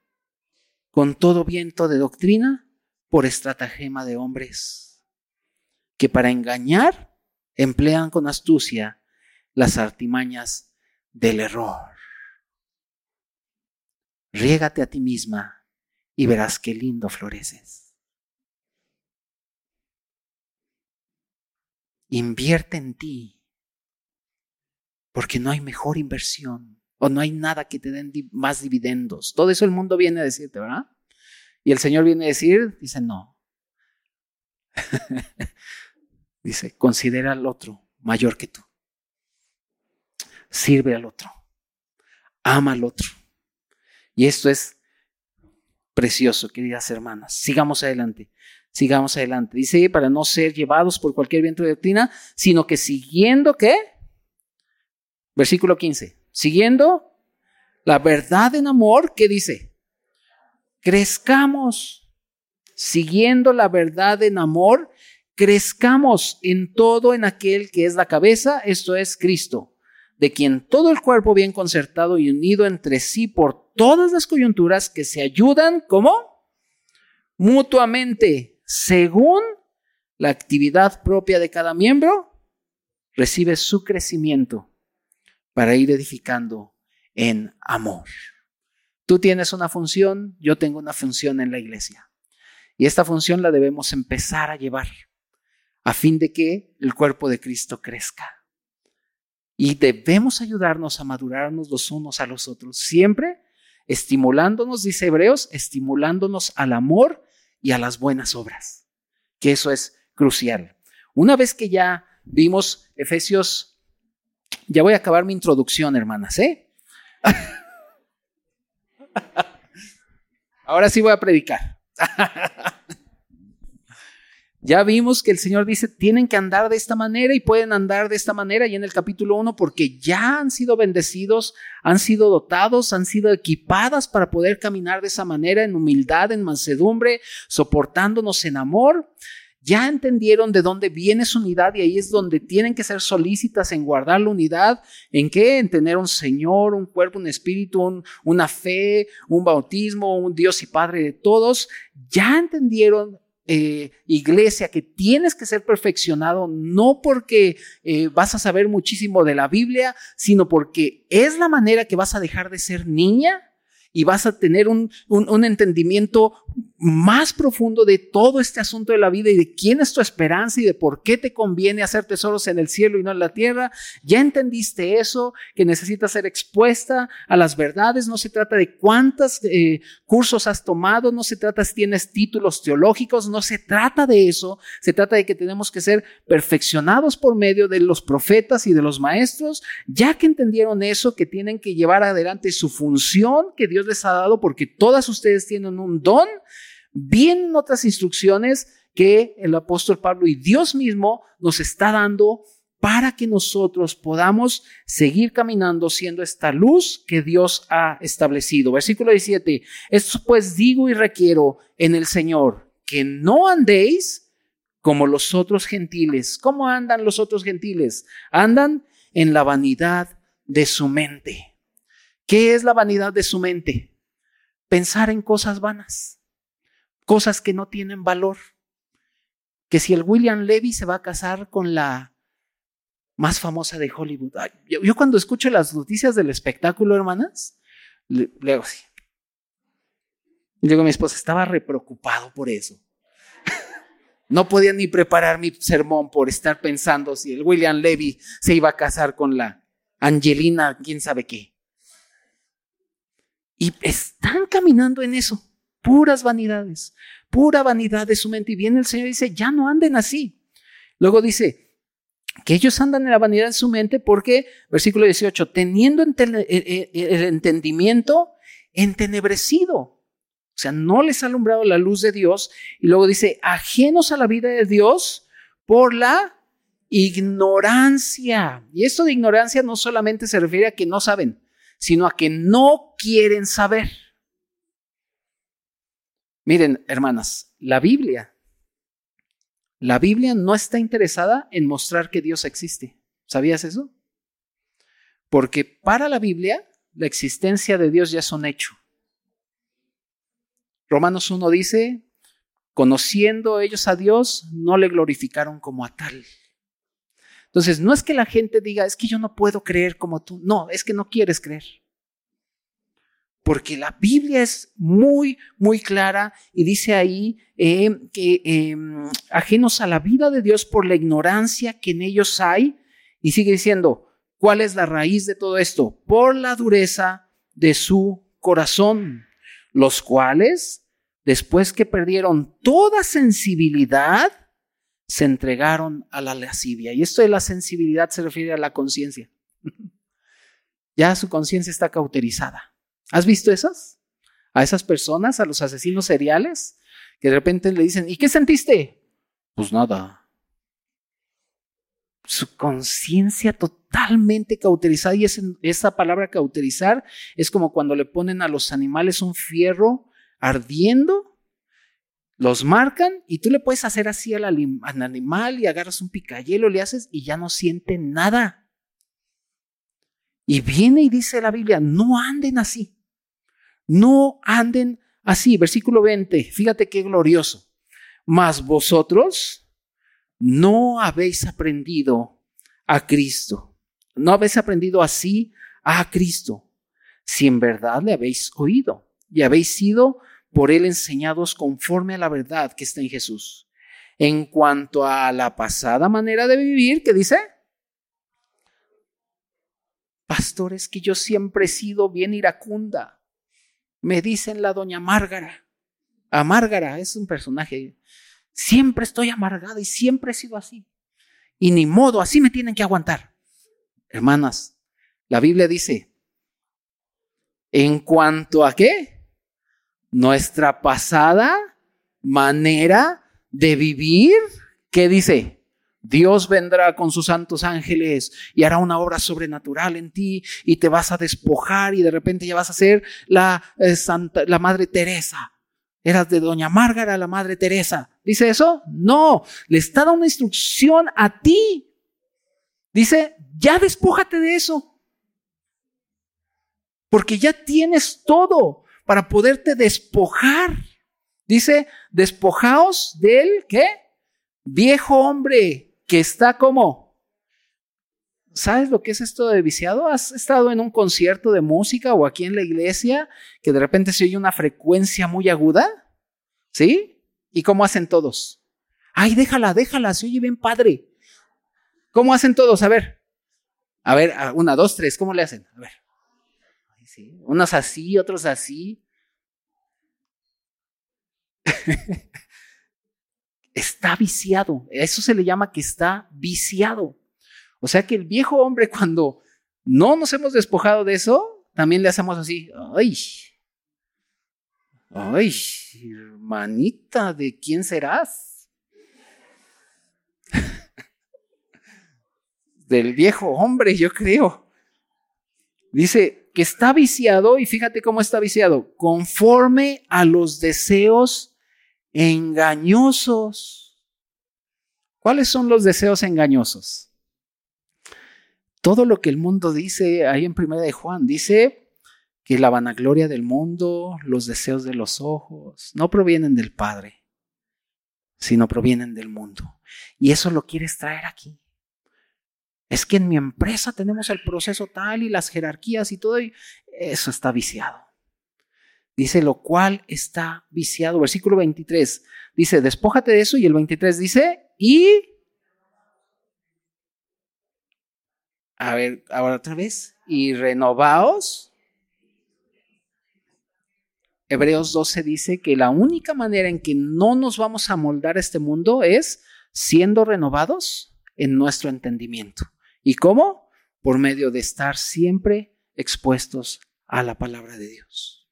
con todo viento de doctrina, por estratagema de hombres, que para engañar emplean con astucia las artimañas del error. Riégate a ti misma y verás qué lindo floreces. Invierte en ti, porque no hay mejor inversión o no hay nada que te den más dividendos. Todo eso el mundo viene a decirte, ¿verdad? Y el Señor viene a decir, dice, no. dice, considera al otro mayor que tú sirve al otro, ama al otro. Y esto es precioso, queridas hermanas. Sigamos adelante, sigamos adelante. Dice, para no ser llevados por cualquier viento de doctrina, sino que siguiendo qué? Versículo 15. Siguiendo la verdad en amor, ¿qué dice? Crezcamos. Siguiendo la verdad en amor, crezcamos en todo en aquel que es la cabeza, esto es Cristo de quien todo el cuerpo bien concertado y unido entre sí por todas las coyunturas que se ayudan, ¿cómo? Mutuamente, según la actividad propia de cada miembro, recibe su crecimiento para ir edificando en amor. Tú tienes una función, yo tengo una función en la iglesia. Y esta función la debemos empezar a llevar a fin de que el cuerpo de Cristo crezca. Y debemos ayudarnos a madurarnos los unos a los otros, siempre estimulándonos, dice Hebreos, estimulándonos al amor y a las buenas obras, que eso es crucial. Una vez que ya vimos Efesios, ya voy a acabar mi introducción, hermanas, ¿eh? Ahora sí voy a predicar. Ya vimos que el Señor dice, tienen que andar de esta manera y pueden andar de esta manera. Y en el capítulo 1, porque ya han sido bendecidos, han sido dotados, han sido equipadas para poder caminar de esa manera, en humildad, en mansedumbre, soportándonos en amor. Ya entendieron de dónde viene su unidad y ahí es donde tienen que ser solícitas en guardar la unidad. ¿En qué? En tener un Señor, un cuerpo, un espíritu, una fe, un bautismo, un Dios y Padre de todos. Ya entendieron eh, iglesia, que tienes que ser perfeccionado, no porque eh, vas a saber muchísimo de la Biblia, sino porque es la manera que vas a dejar de ser niña y vas a tener un, un, entendimiento más profundo de todo este asunto de la vida y de quién es tu esperanza y de por qué te conviene hacer tesoros en el cielo y no en la tierra. Ya entendiste eso, que necesitas ser expuesta a las verdades. No se trata de cuántos eh, cursos has tomado, no se trata si tienes títulos teológicos, no se trata de eso. Se trata de que tenemos que ser perfeccionados por medio de los profetas y de los maestros, ya que entendieron eso, que tienen que llevar adelante su función que Dios les ha dado, porque todas ustedes tienen un don vienen otras instrucciones que el apóstol Pablo y Dios mismo nos está dando para que nosotros podamos seguir caminando siendo esta luz que Dios ha establecido. Versículo 17, esto pues digo y requiero en el Señor, que no andéis como los otros gentiles. ¿Cómo andan los otros gentiles? Andan en la vanidad de su mente. ¿Qué es la vanidad de su mente? Pensar en cosas vanas cosas que no tienen valor. Que si el William Levy se va a casar con la más famosa de Hollywood. yo, cuando escucho las noticias del espectáculo, hermanas, le, digo así. Digo, mi esposa estaba re preocupado por eso. No podía ni preparar mi sermón por estar pensando si el William Levy se iba a casar con la Angelina, quién sabe qué. Y están caminando en eso puras vanidades, pura vanidad de su mente. Y viene el Señor y dice, ya no anden así. Luego dice, que ellos andan en la vanidad de su mente porque, versículo 18, teniendo el entendimiento entenebrecido. O sea, no les ha alumbrado la luz de Dios. Y luego dice, ajenos a la vida de Dios por la ignorancia. Y esto de ignorancia no solamente se refiere a que no saben, sino a que no quieren saber. Miren, hermanas, la Biblia, la Biblia no está interesada en mostrar que Dios existe. ¿Sabías eso? Porque para la Biblia, la existencia de Dios ya es un hecho. Romanos 1 dice, conociendo ellos a Dios, no le glorificaron como a tal. Entonces, no es que la gente diga, es que yo no puedo creer como tú. No, es que no quieres creer porque la Biblia es muy, muy clara y dice ahí eh, que em, ajenos a la vida de Dios por la ignorancia que en ellos hay, y sigue diciendo, ¿cuál es la raíz de todo esto? Por la dureza de su corazón, los cuales, después que perdieron toda sensibilidad, se entregaron a la lascivia. Y esto de la sensibilidad se refiere a la conciencia. ya su conciencia está cauterizada. ¿Has visto esas? A esas personas, a los asesinos seriales, que de repente le dicen, ¿y qué sentiste? Pues nada. Su conciencia totalmente cauterizada, y esa palabra cauterizar es como cuando le ponen a los animales un fierro ardiendo, los marcan y tú le puedes hacer así al, al animal y agarras un picayelo, le haces y ya no siente nada. Y viene y dice la Biblia, no anden así. No anden así. Versículo 20, fíjate qué glorioso. Mas vosotros no habéis aprendido a Cristo. No habéis aprendido así a Cristo. Si en verdad le habéis oído y habéis sido por él enseñados conforme a la verdad que está en Jesús. En cuanto a la pasada manera de vivir, ¿qué dice? Pastores, que yo siempre he sido bien iracunda me dicen la doña Márgara. Amárgara es un personaje. Siempre estoy amargada y siempre he sido así. Y ni modo, así me tienen que aguantar. Hermanas, la Biblia dice, en cuanto a qué? Nuestra pasada manera de vivir, ¿qué dice? Dios vendrá con sus santos ángeles y hará una obra sobrenatural en ti y te vas a despojar y de repente ya vas a ser la, eh, Santa, la Madre Teresa. Eras de Doña Márgara, la Madre Teresa. ¿Dice eso? No, le está dando una instrucción a ti. Dice, ya despójate de eso. Porque ya tienes todo para poderte despojar. Dice, despojaos del, ¿qué? Viejo hombre que está como, ¿sabes lo que es esto de viciado? ¿Has estado en un concierto de música o aquí en la iglesia que de repente se oye una frecuencia muy aguda? ¿Sí? ¿Y cómo hacen todos? Ay, déjala, déjala, se oye bien padre. ¿Cómo hacen todos? A ver. A ver, una, dos, tres, ¿cómo le hacen? A ver. Unos así, otros así. está viciado. Eso se le llama que está viciado. O sea que el viejo hombre cuando no nos hemos despojado de eso, también le hacemos así, ay, ay, hermanita, ¿de quién serás? Del viejo hombre, yo creo. Dice que está viciado, y fíjate cómo está viciado, conforme a los deseos engañosos. ¿Cuáles son los deseos engañosos? Todo lo que el mundo dice ahí en Primera de Juan, dice que la vanagloria del mundo, los deseos de los ojos, no provienen del Padre, sino provienen del mundo. Y eso lo quieres traer aquí. Es que en mi empresa tenemos el proceso tal y las jerarquías y todo, y eso está viciado. Dice, lo cual está viciado. Versículo 23 dice, despójate de eso. Y el 23 dice, y... A ver, ahora otra vez. Y renovaos. Hebreos 12 dice que la única manera en que no nos vamos a moldar este mundo es siendo renovados en nuestro entendimiento. ¿Y cómo? Por medio de estar siempre expuestos a la palabra de Dios.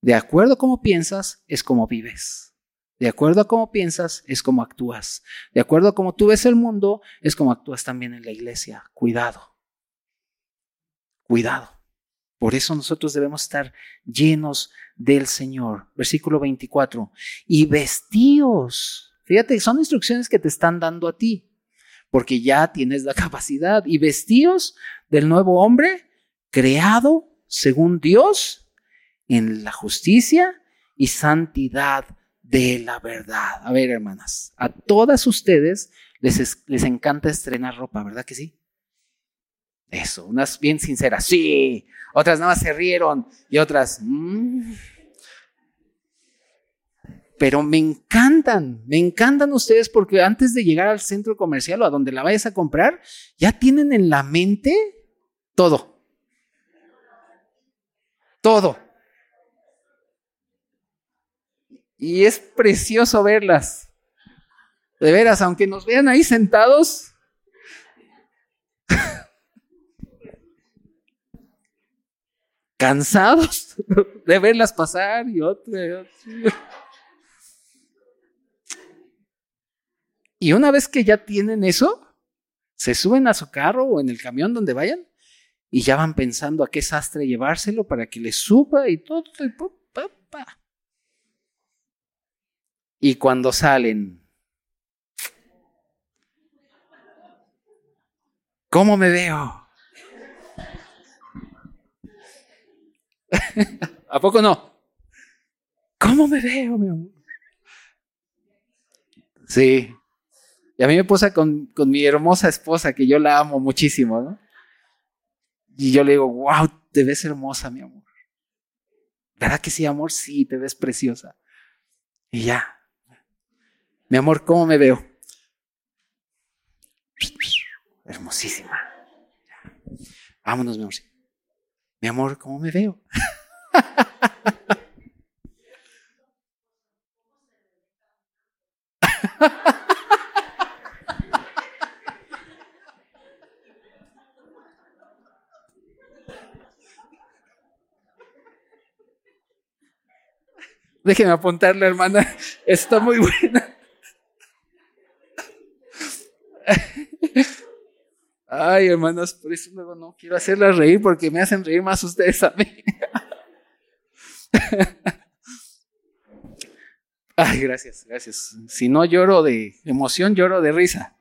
De acuerdo a cómo piensas, es como vives. De acuerdo a cómo piensas, es como actúas. De acuerdo a cómo tú ves el mundo, es como actúas también en la iglesia. Cuidado. Cuidado. Por eso nosotros debemos estar llenos del Señor. Versículo 24. Y vestíos. Fíjate, son instrucciones que te están dando a ti, porque ya tienes la capacidad. Y vestíos del nuevo hombre, creado según Dios en la justicia y santidad de la verdad. A ver, hermanas, a todas ustedes les, les encanta estrenar ropa, ¿verdad que sí? Eso, unas bien sinceras, sí, otras nada más se rieron y otras... Mm". Pero me encantan, me encantan ustedes porque antes de llegar al centro comercial o a donde la vayas a comprar, ya tienen en la mente todo. Todo. Y es precioso verlas. De veras, aunque nos vean ahí sentados. cansados de verlas pasar y otra, y otra. Y una vez que ya tienen eso, se suben a su carro o en el camión donde vayan y ya van pensando a qué sastre llevárselo para que les suba y todo. Y y cuando salen, ¿cómo me veo? ¿A poco no? ¿Cómo me veo, mi amor? Sí. Y a mí me pasa con, con, mi hermosa esposa, que yo la amo muchísimo, ¿no? Y yo le digo, wow, te ves hermosa, mi amor. ¿Verdad que sí, amor? Sí, te ves preciosa. Y ya, mi amor, ¿cómo me veo? Hermosísima. Vámonos, mi amor. Mi amor, ¿cómo me veo? Déjenme apuntarle, hermana. Está muy buena. Ay, hermanas, por eso luego no quiero hacerlas reír porque me hacen reír más ustedes a mí. Ay, gracias, gracias. Si no lloro de emoción, lloro de risa.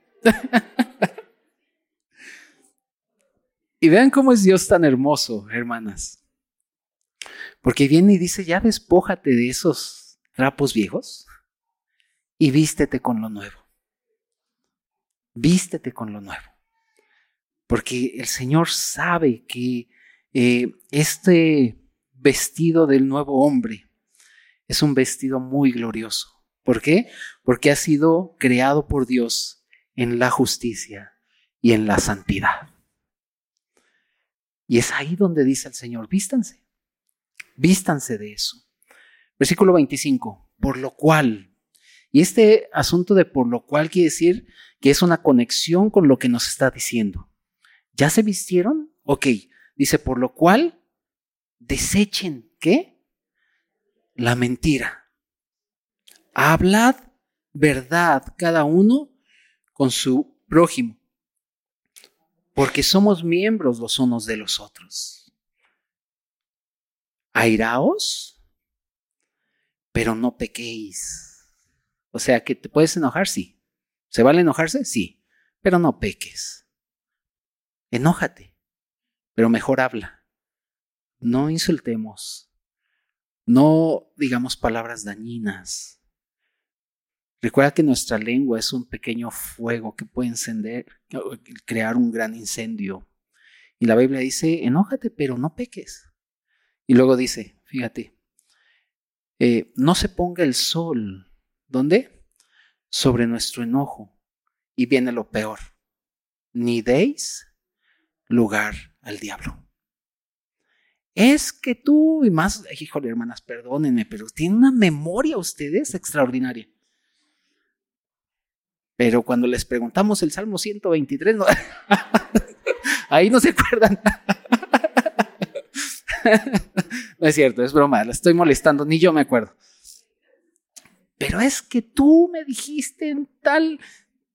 y vean cómo es Dios tan hermoso, hermanas. Porque viene y dice, ya despójate de esos trapos viejos y vístete con lo nuevo. Vístete con lo nuevo. Porque el Señor sabe que eh, este vestido del nuevo hombre es un vestido muy glorioso. ¿Por qué? Porque ha sido creado por Dios en la justicia y en la santidad. Y es ahí donde dice el Señor, vístanse, vístanse de eso. Versículo 25, por lo cual, y este asunto de por lo cual quiere decir que es una conexión con lo que nos está diciendo. ¿Ya se vistieron? Ok, dice, por lo cual, desechen, ¿qué? La mentira. Hablad verdad cada uno con su prójimo, porque somos miembros los unos de los otros. Airaos, pero no pequéis. O sea, que te puedes enojar, sí. ¿Se vale enojarse? Sí, pero no peques. Enójate, pero mejor habla. No insultemos. No digamos palabras dañinas. Recuerda que nuestra lengua es un pequeño fuego que puede encender, crear un gran incendio. Y la Biblia dice, enójate, pero no peques. Y luego dice, fíjate, eh, no se ponga el sol. ¿Dónde? Sobre nuestro enojo. Y viene lo peor. Ni deis lugar al diablo. Es que tú, y más, híjole, hermanas, perdónenme, pero tienen una memoria ustedes extraordinaria. Pero cuando les preguntamos el Salmo 123, ahí no se acuerdan. no es cierto, es broma, la estoy molestando, ni yo me acuerdo. Pero es que tú me dijiste en tal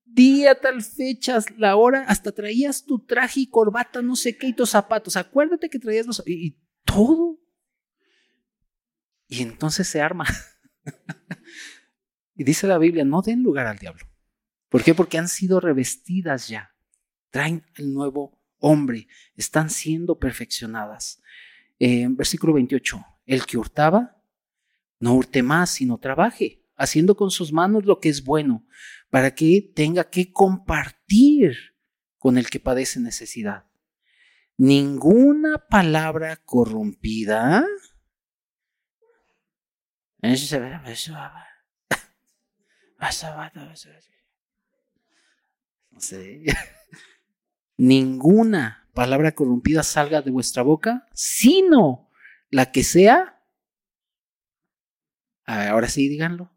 día, tal fecha, la hora, hasta traías tu traje y corbata, no sé qué, y tus zapatos. Acuérdate que traías los... Y, todo. Y entonces se arma. y dice la Biblia, no den lugar al diablo. ¿Por qué? Porque han sido revestidas ya. Traen el nuevo hombre. Están siendo perfeccionadas. Eh, versículo 28. El que hurtaba, no hurte más, sino trabaje, haciendo con sus manos lo que es bueno para que tenga que compartir con el que padece necesidad. Ninguna palabra corrompida. No sé. Ninguna palabra corrompida salga de vuestra boca, sino la que sea. Ahora sí, díganlo.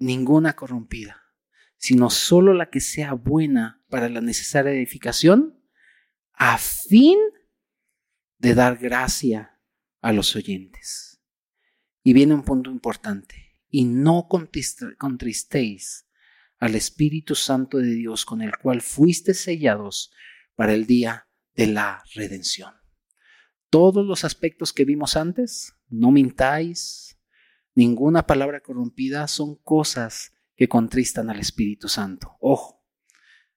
ninguna corrompida, sino solo la que sea buena para la necesaria edificación, a fin de dar gracia a los oyentes. Y viene un punto importante, y no contristéis al Espíritu Santo de Dios con el cual fuiste sellados para el día de la redención. Todos los aspectos que vimos antes, no mintáis, ninguna palabra corrompida son cosas que contristan al Espíritu Santo. Ojo,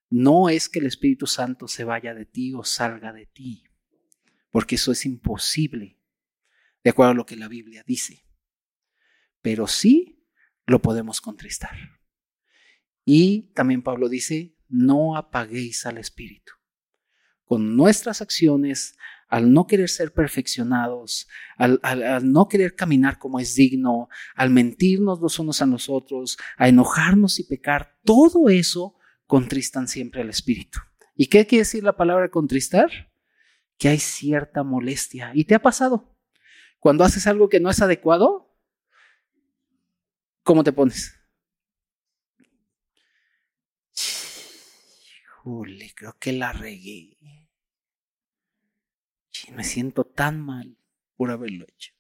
no es que el Espíritu Santo se vaya de ti o salga de ti, porque eso es imposible, de acuerdo a lo que la Biblia dice. Pero sí lo podemos contristar. Y también Pablo dice, no apaguéis al Espíritu. Con nuestras acciones, al no querer ser perfeccionados, al, no querer caminar como es digno, al mentirnos los unos a los otros, a enojarnos y pecar, todo eso contristan siempre al Espíritu. ¿Y qué quiere decir la palabra contristar? Que hay cierta molestia. ¿Y te ha pasado? Cuando haces algo que no es adecuado, ¿cómo te pones? Creo que la regué me siento tan mal. por haberlo hecho.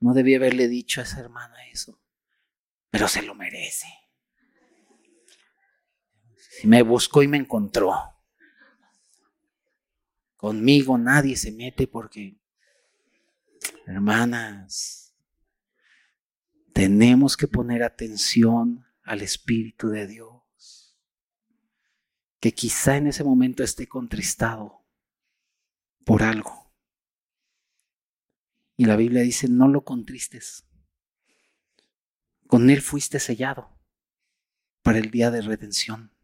No debía haberle dicho a esa hermana eso, pero se lo merece. Me buscó y me encontró. Conmigo nadie se mete porque, hermanas, tenemos que poner atención al Espíritu de Dios, que quizá en ese momento esté contristado por algo. Y la Biblia dice, no lo contristes. Con Él fuiste sellado para el día de redención.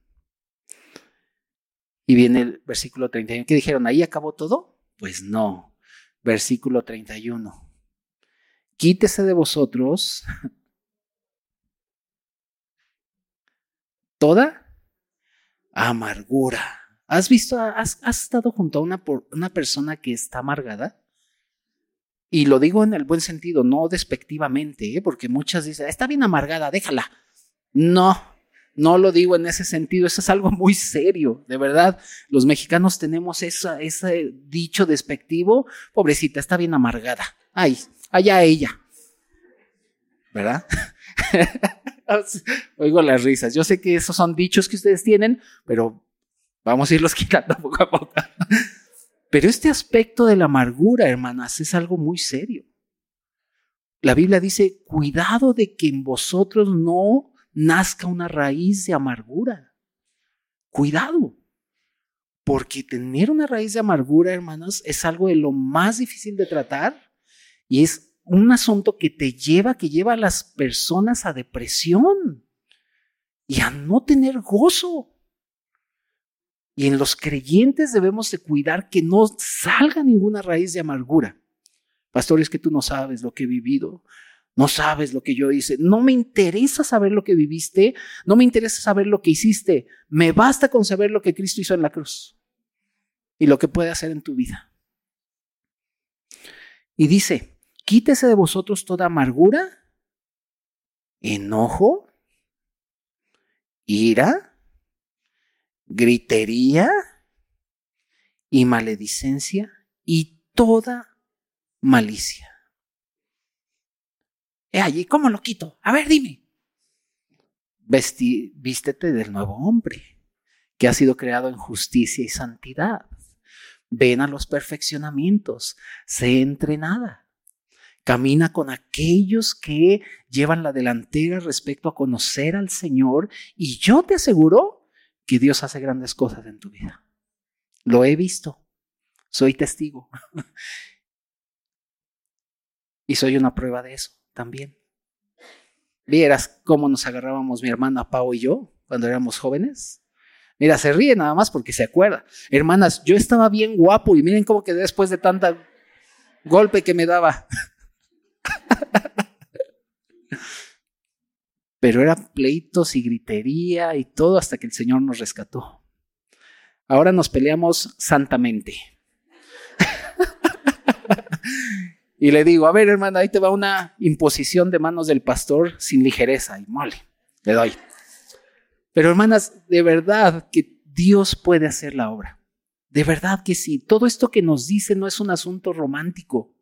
Y viene el versículo 31. ¿Qué dijeron? ¿Ahí acabó todo? Pues no. Versículo 31. Quítese de vosotros toda amargura. ¿Has visto, has, estado junto a una, una persona que está amargada? Y lo digo en el buen sentido, no despectivamente, ¿eh? porque muchas dicen, está bien amargada, déjala. No, no lo digo en ese sentido, eso es algo muy serio, de verdad. Los mexicanos tenemos ese dicho despectivo, pobrecita, está bien amargada. Ay, allá ella. ¿Verdad? Oigo las risas. Yo sé que esos son dichos que ustedes tienen, pero vamos a irlos quitando poco a poco. Pero este aspecto de la amargura, hermanas, es algo muy serio. La Biblia dice, cuidado de que en vosotros no nazca una raíz de amargura. Cuidado, porque tener una raíz de amargura, hermanos, es algo de lo más difícil de tratar y es un asunto que te lleva, que lleva a las personas a depresión y a no tener gozo. Y en los creyentes debemos de cuidar que no salga ninguna raíz de amargura. Pastores, que tú no sabes lo que he vivido. No sabes lo que yo hice. No me interesa saber lo que viviste. No me interesa saber lo que hiciste. Me basta con saber lo que Cristo hizo en la cruz y lo que puede hacer en tu vida. Y dice, quítese de vosotros toda amargura, enojo, ira, gritería y maledicencia y toda malicia He allí, ¿cómo lo quito? A ver, dime. vístete del nuevo hombre, que ha sido creado en justicia y santidad. Ven a los perfeccionamientos, sé entrenada. Camina con aquellos que llevan la delantera respecto a conocer al Señor y yo te aseguro que Dios hace grandes cosas en tu vida. Lo he visto, soy testigo y soy una prueba de eso también. Vieras cómo nos agarrábamos mi hermana Pau y yo cuando éramos jóvenes. Mira, se ríe nada más porque se acuerda. Hermanas, yo estaba bien guapo y miren cómo quedé después de tanta golpe que me daba. Pero era pleitos y gritería y todo hasta que el Señor nos rescató. Ahora nos peleamos santamente. Y le digo, a ver, hermana, ahí te va una imposición de manos del pastor sin ligereza. Y mole, le doy. Pero hermanas, de verdad que Dios puede hacer la obra. De verdad que sí. Todo esto que nos dice no es un asunto romántico,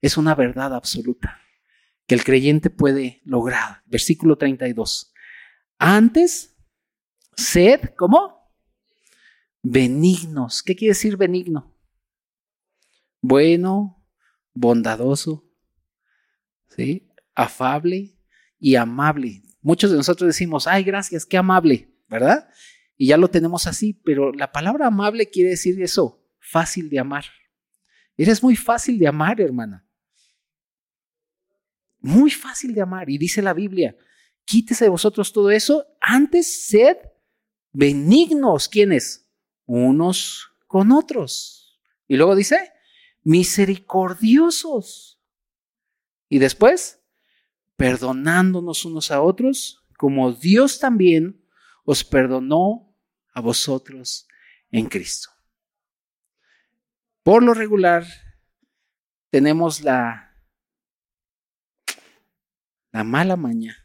es una verdad absoluta que el creyente puede lograr. Versículo 32. Antes, sed, ¿cómo? Benignos. ¿Qué quiere decir benigno? Bueno, bondadoso, ¿sí? afable y amable. Muchos de nosotros decimos, ay, gracias, qué amable, ¿verdad? Y ya lo tenemos así, pero la palabra amable quiere decir eso, fácil de amar. Eres muy fácil de amar, hermana. Muy fácil de amar. Y dice la Biblia, quítese de vosotros todo eso, antes sed benignos. ¿Quiénes? Unos con otros. Y luego dice, misericordiosos. Y después, perdonándonos unos a otros, como Dios también os perdonó a vosotros en Cristo. Por lo regular, tenemos la, la mala maña,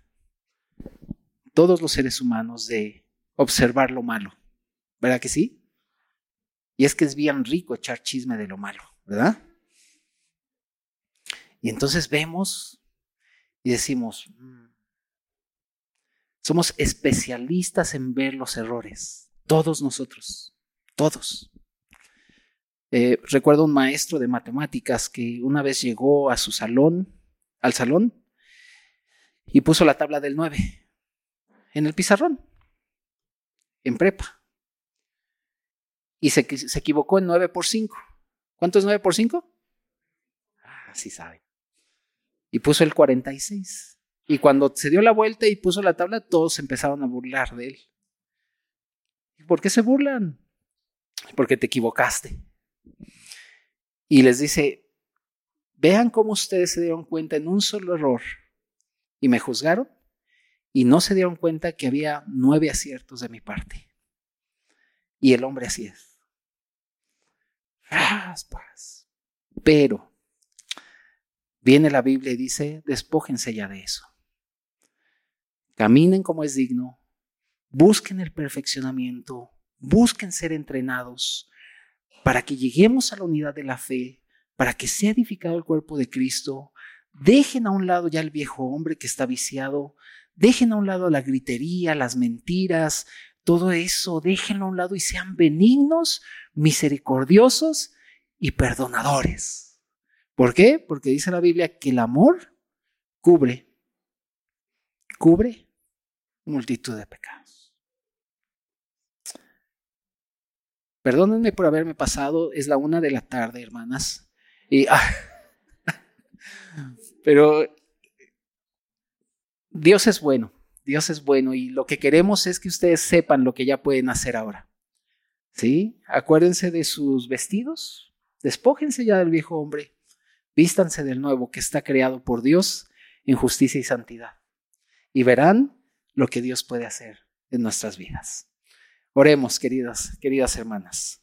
todos los seres humanos, de observar lo malo. ¿Verdad que sí? Y es que es bien rico echar chisme de lo malo. ¿verdad? Y entonces vemos y decimos, mm, somos especialistas en ver los errores, todos nosotros, todos. Eh, recuerdo un maestro de matemáticas que una vez llegó a su salón, al salón, y puso la tabla del 9 en el pizarrón, en prepa. Y se, se equivocó en 9 por 5. ¿Cuánto es 9 por 5? Ah, sí sabe. Y puso el 46. Y cuando se dio la vuelta y puso la tabla, todos empezaron a burlar de él. ¿Por qué se burlan? Porque te equivocaste. Y les dice, vean cómo ustedes se dieron cuenta en un solo error y me juzgaron y no se dieron cuenta que había nueve aciertos de mi parte. Y el hombre así es. Pero viene la Biblia y dice, despójense ya de eso. Caminen como es digno, busquen el perfeccionamiento, busquen ser entrenados para que lleguemos a la unidad de la fe, para que sea edificado el cuerpo de Cristo. Dejen a un lado ya el viejo hombre que está viciado, dejen a un lado la gritería, las mentiras, todo eso, déjenlo a un lado y sean benignos, misericordiosos y perdonadores. ¿Por qué? Porque dice la Biblia que el amor cubre, cubre multitud de pecados. Perdónenme por haberme pasado, es la una de la tarde, hermanas. Y, ah, pero Dios es bueno, Dios es bueno y lo que queremos es que ustedes sepan lo que ya pueden hacer ahora. ¿Sí? Acuérdense de sus vestidos, despójense ya del viejo hombre, vístanse del nuevo que está creado por Dios en justicia y santidad. Y verán lo que Dios puede hacer en nuestras vidas. Oremos, queridas, queridas hermanas.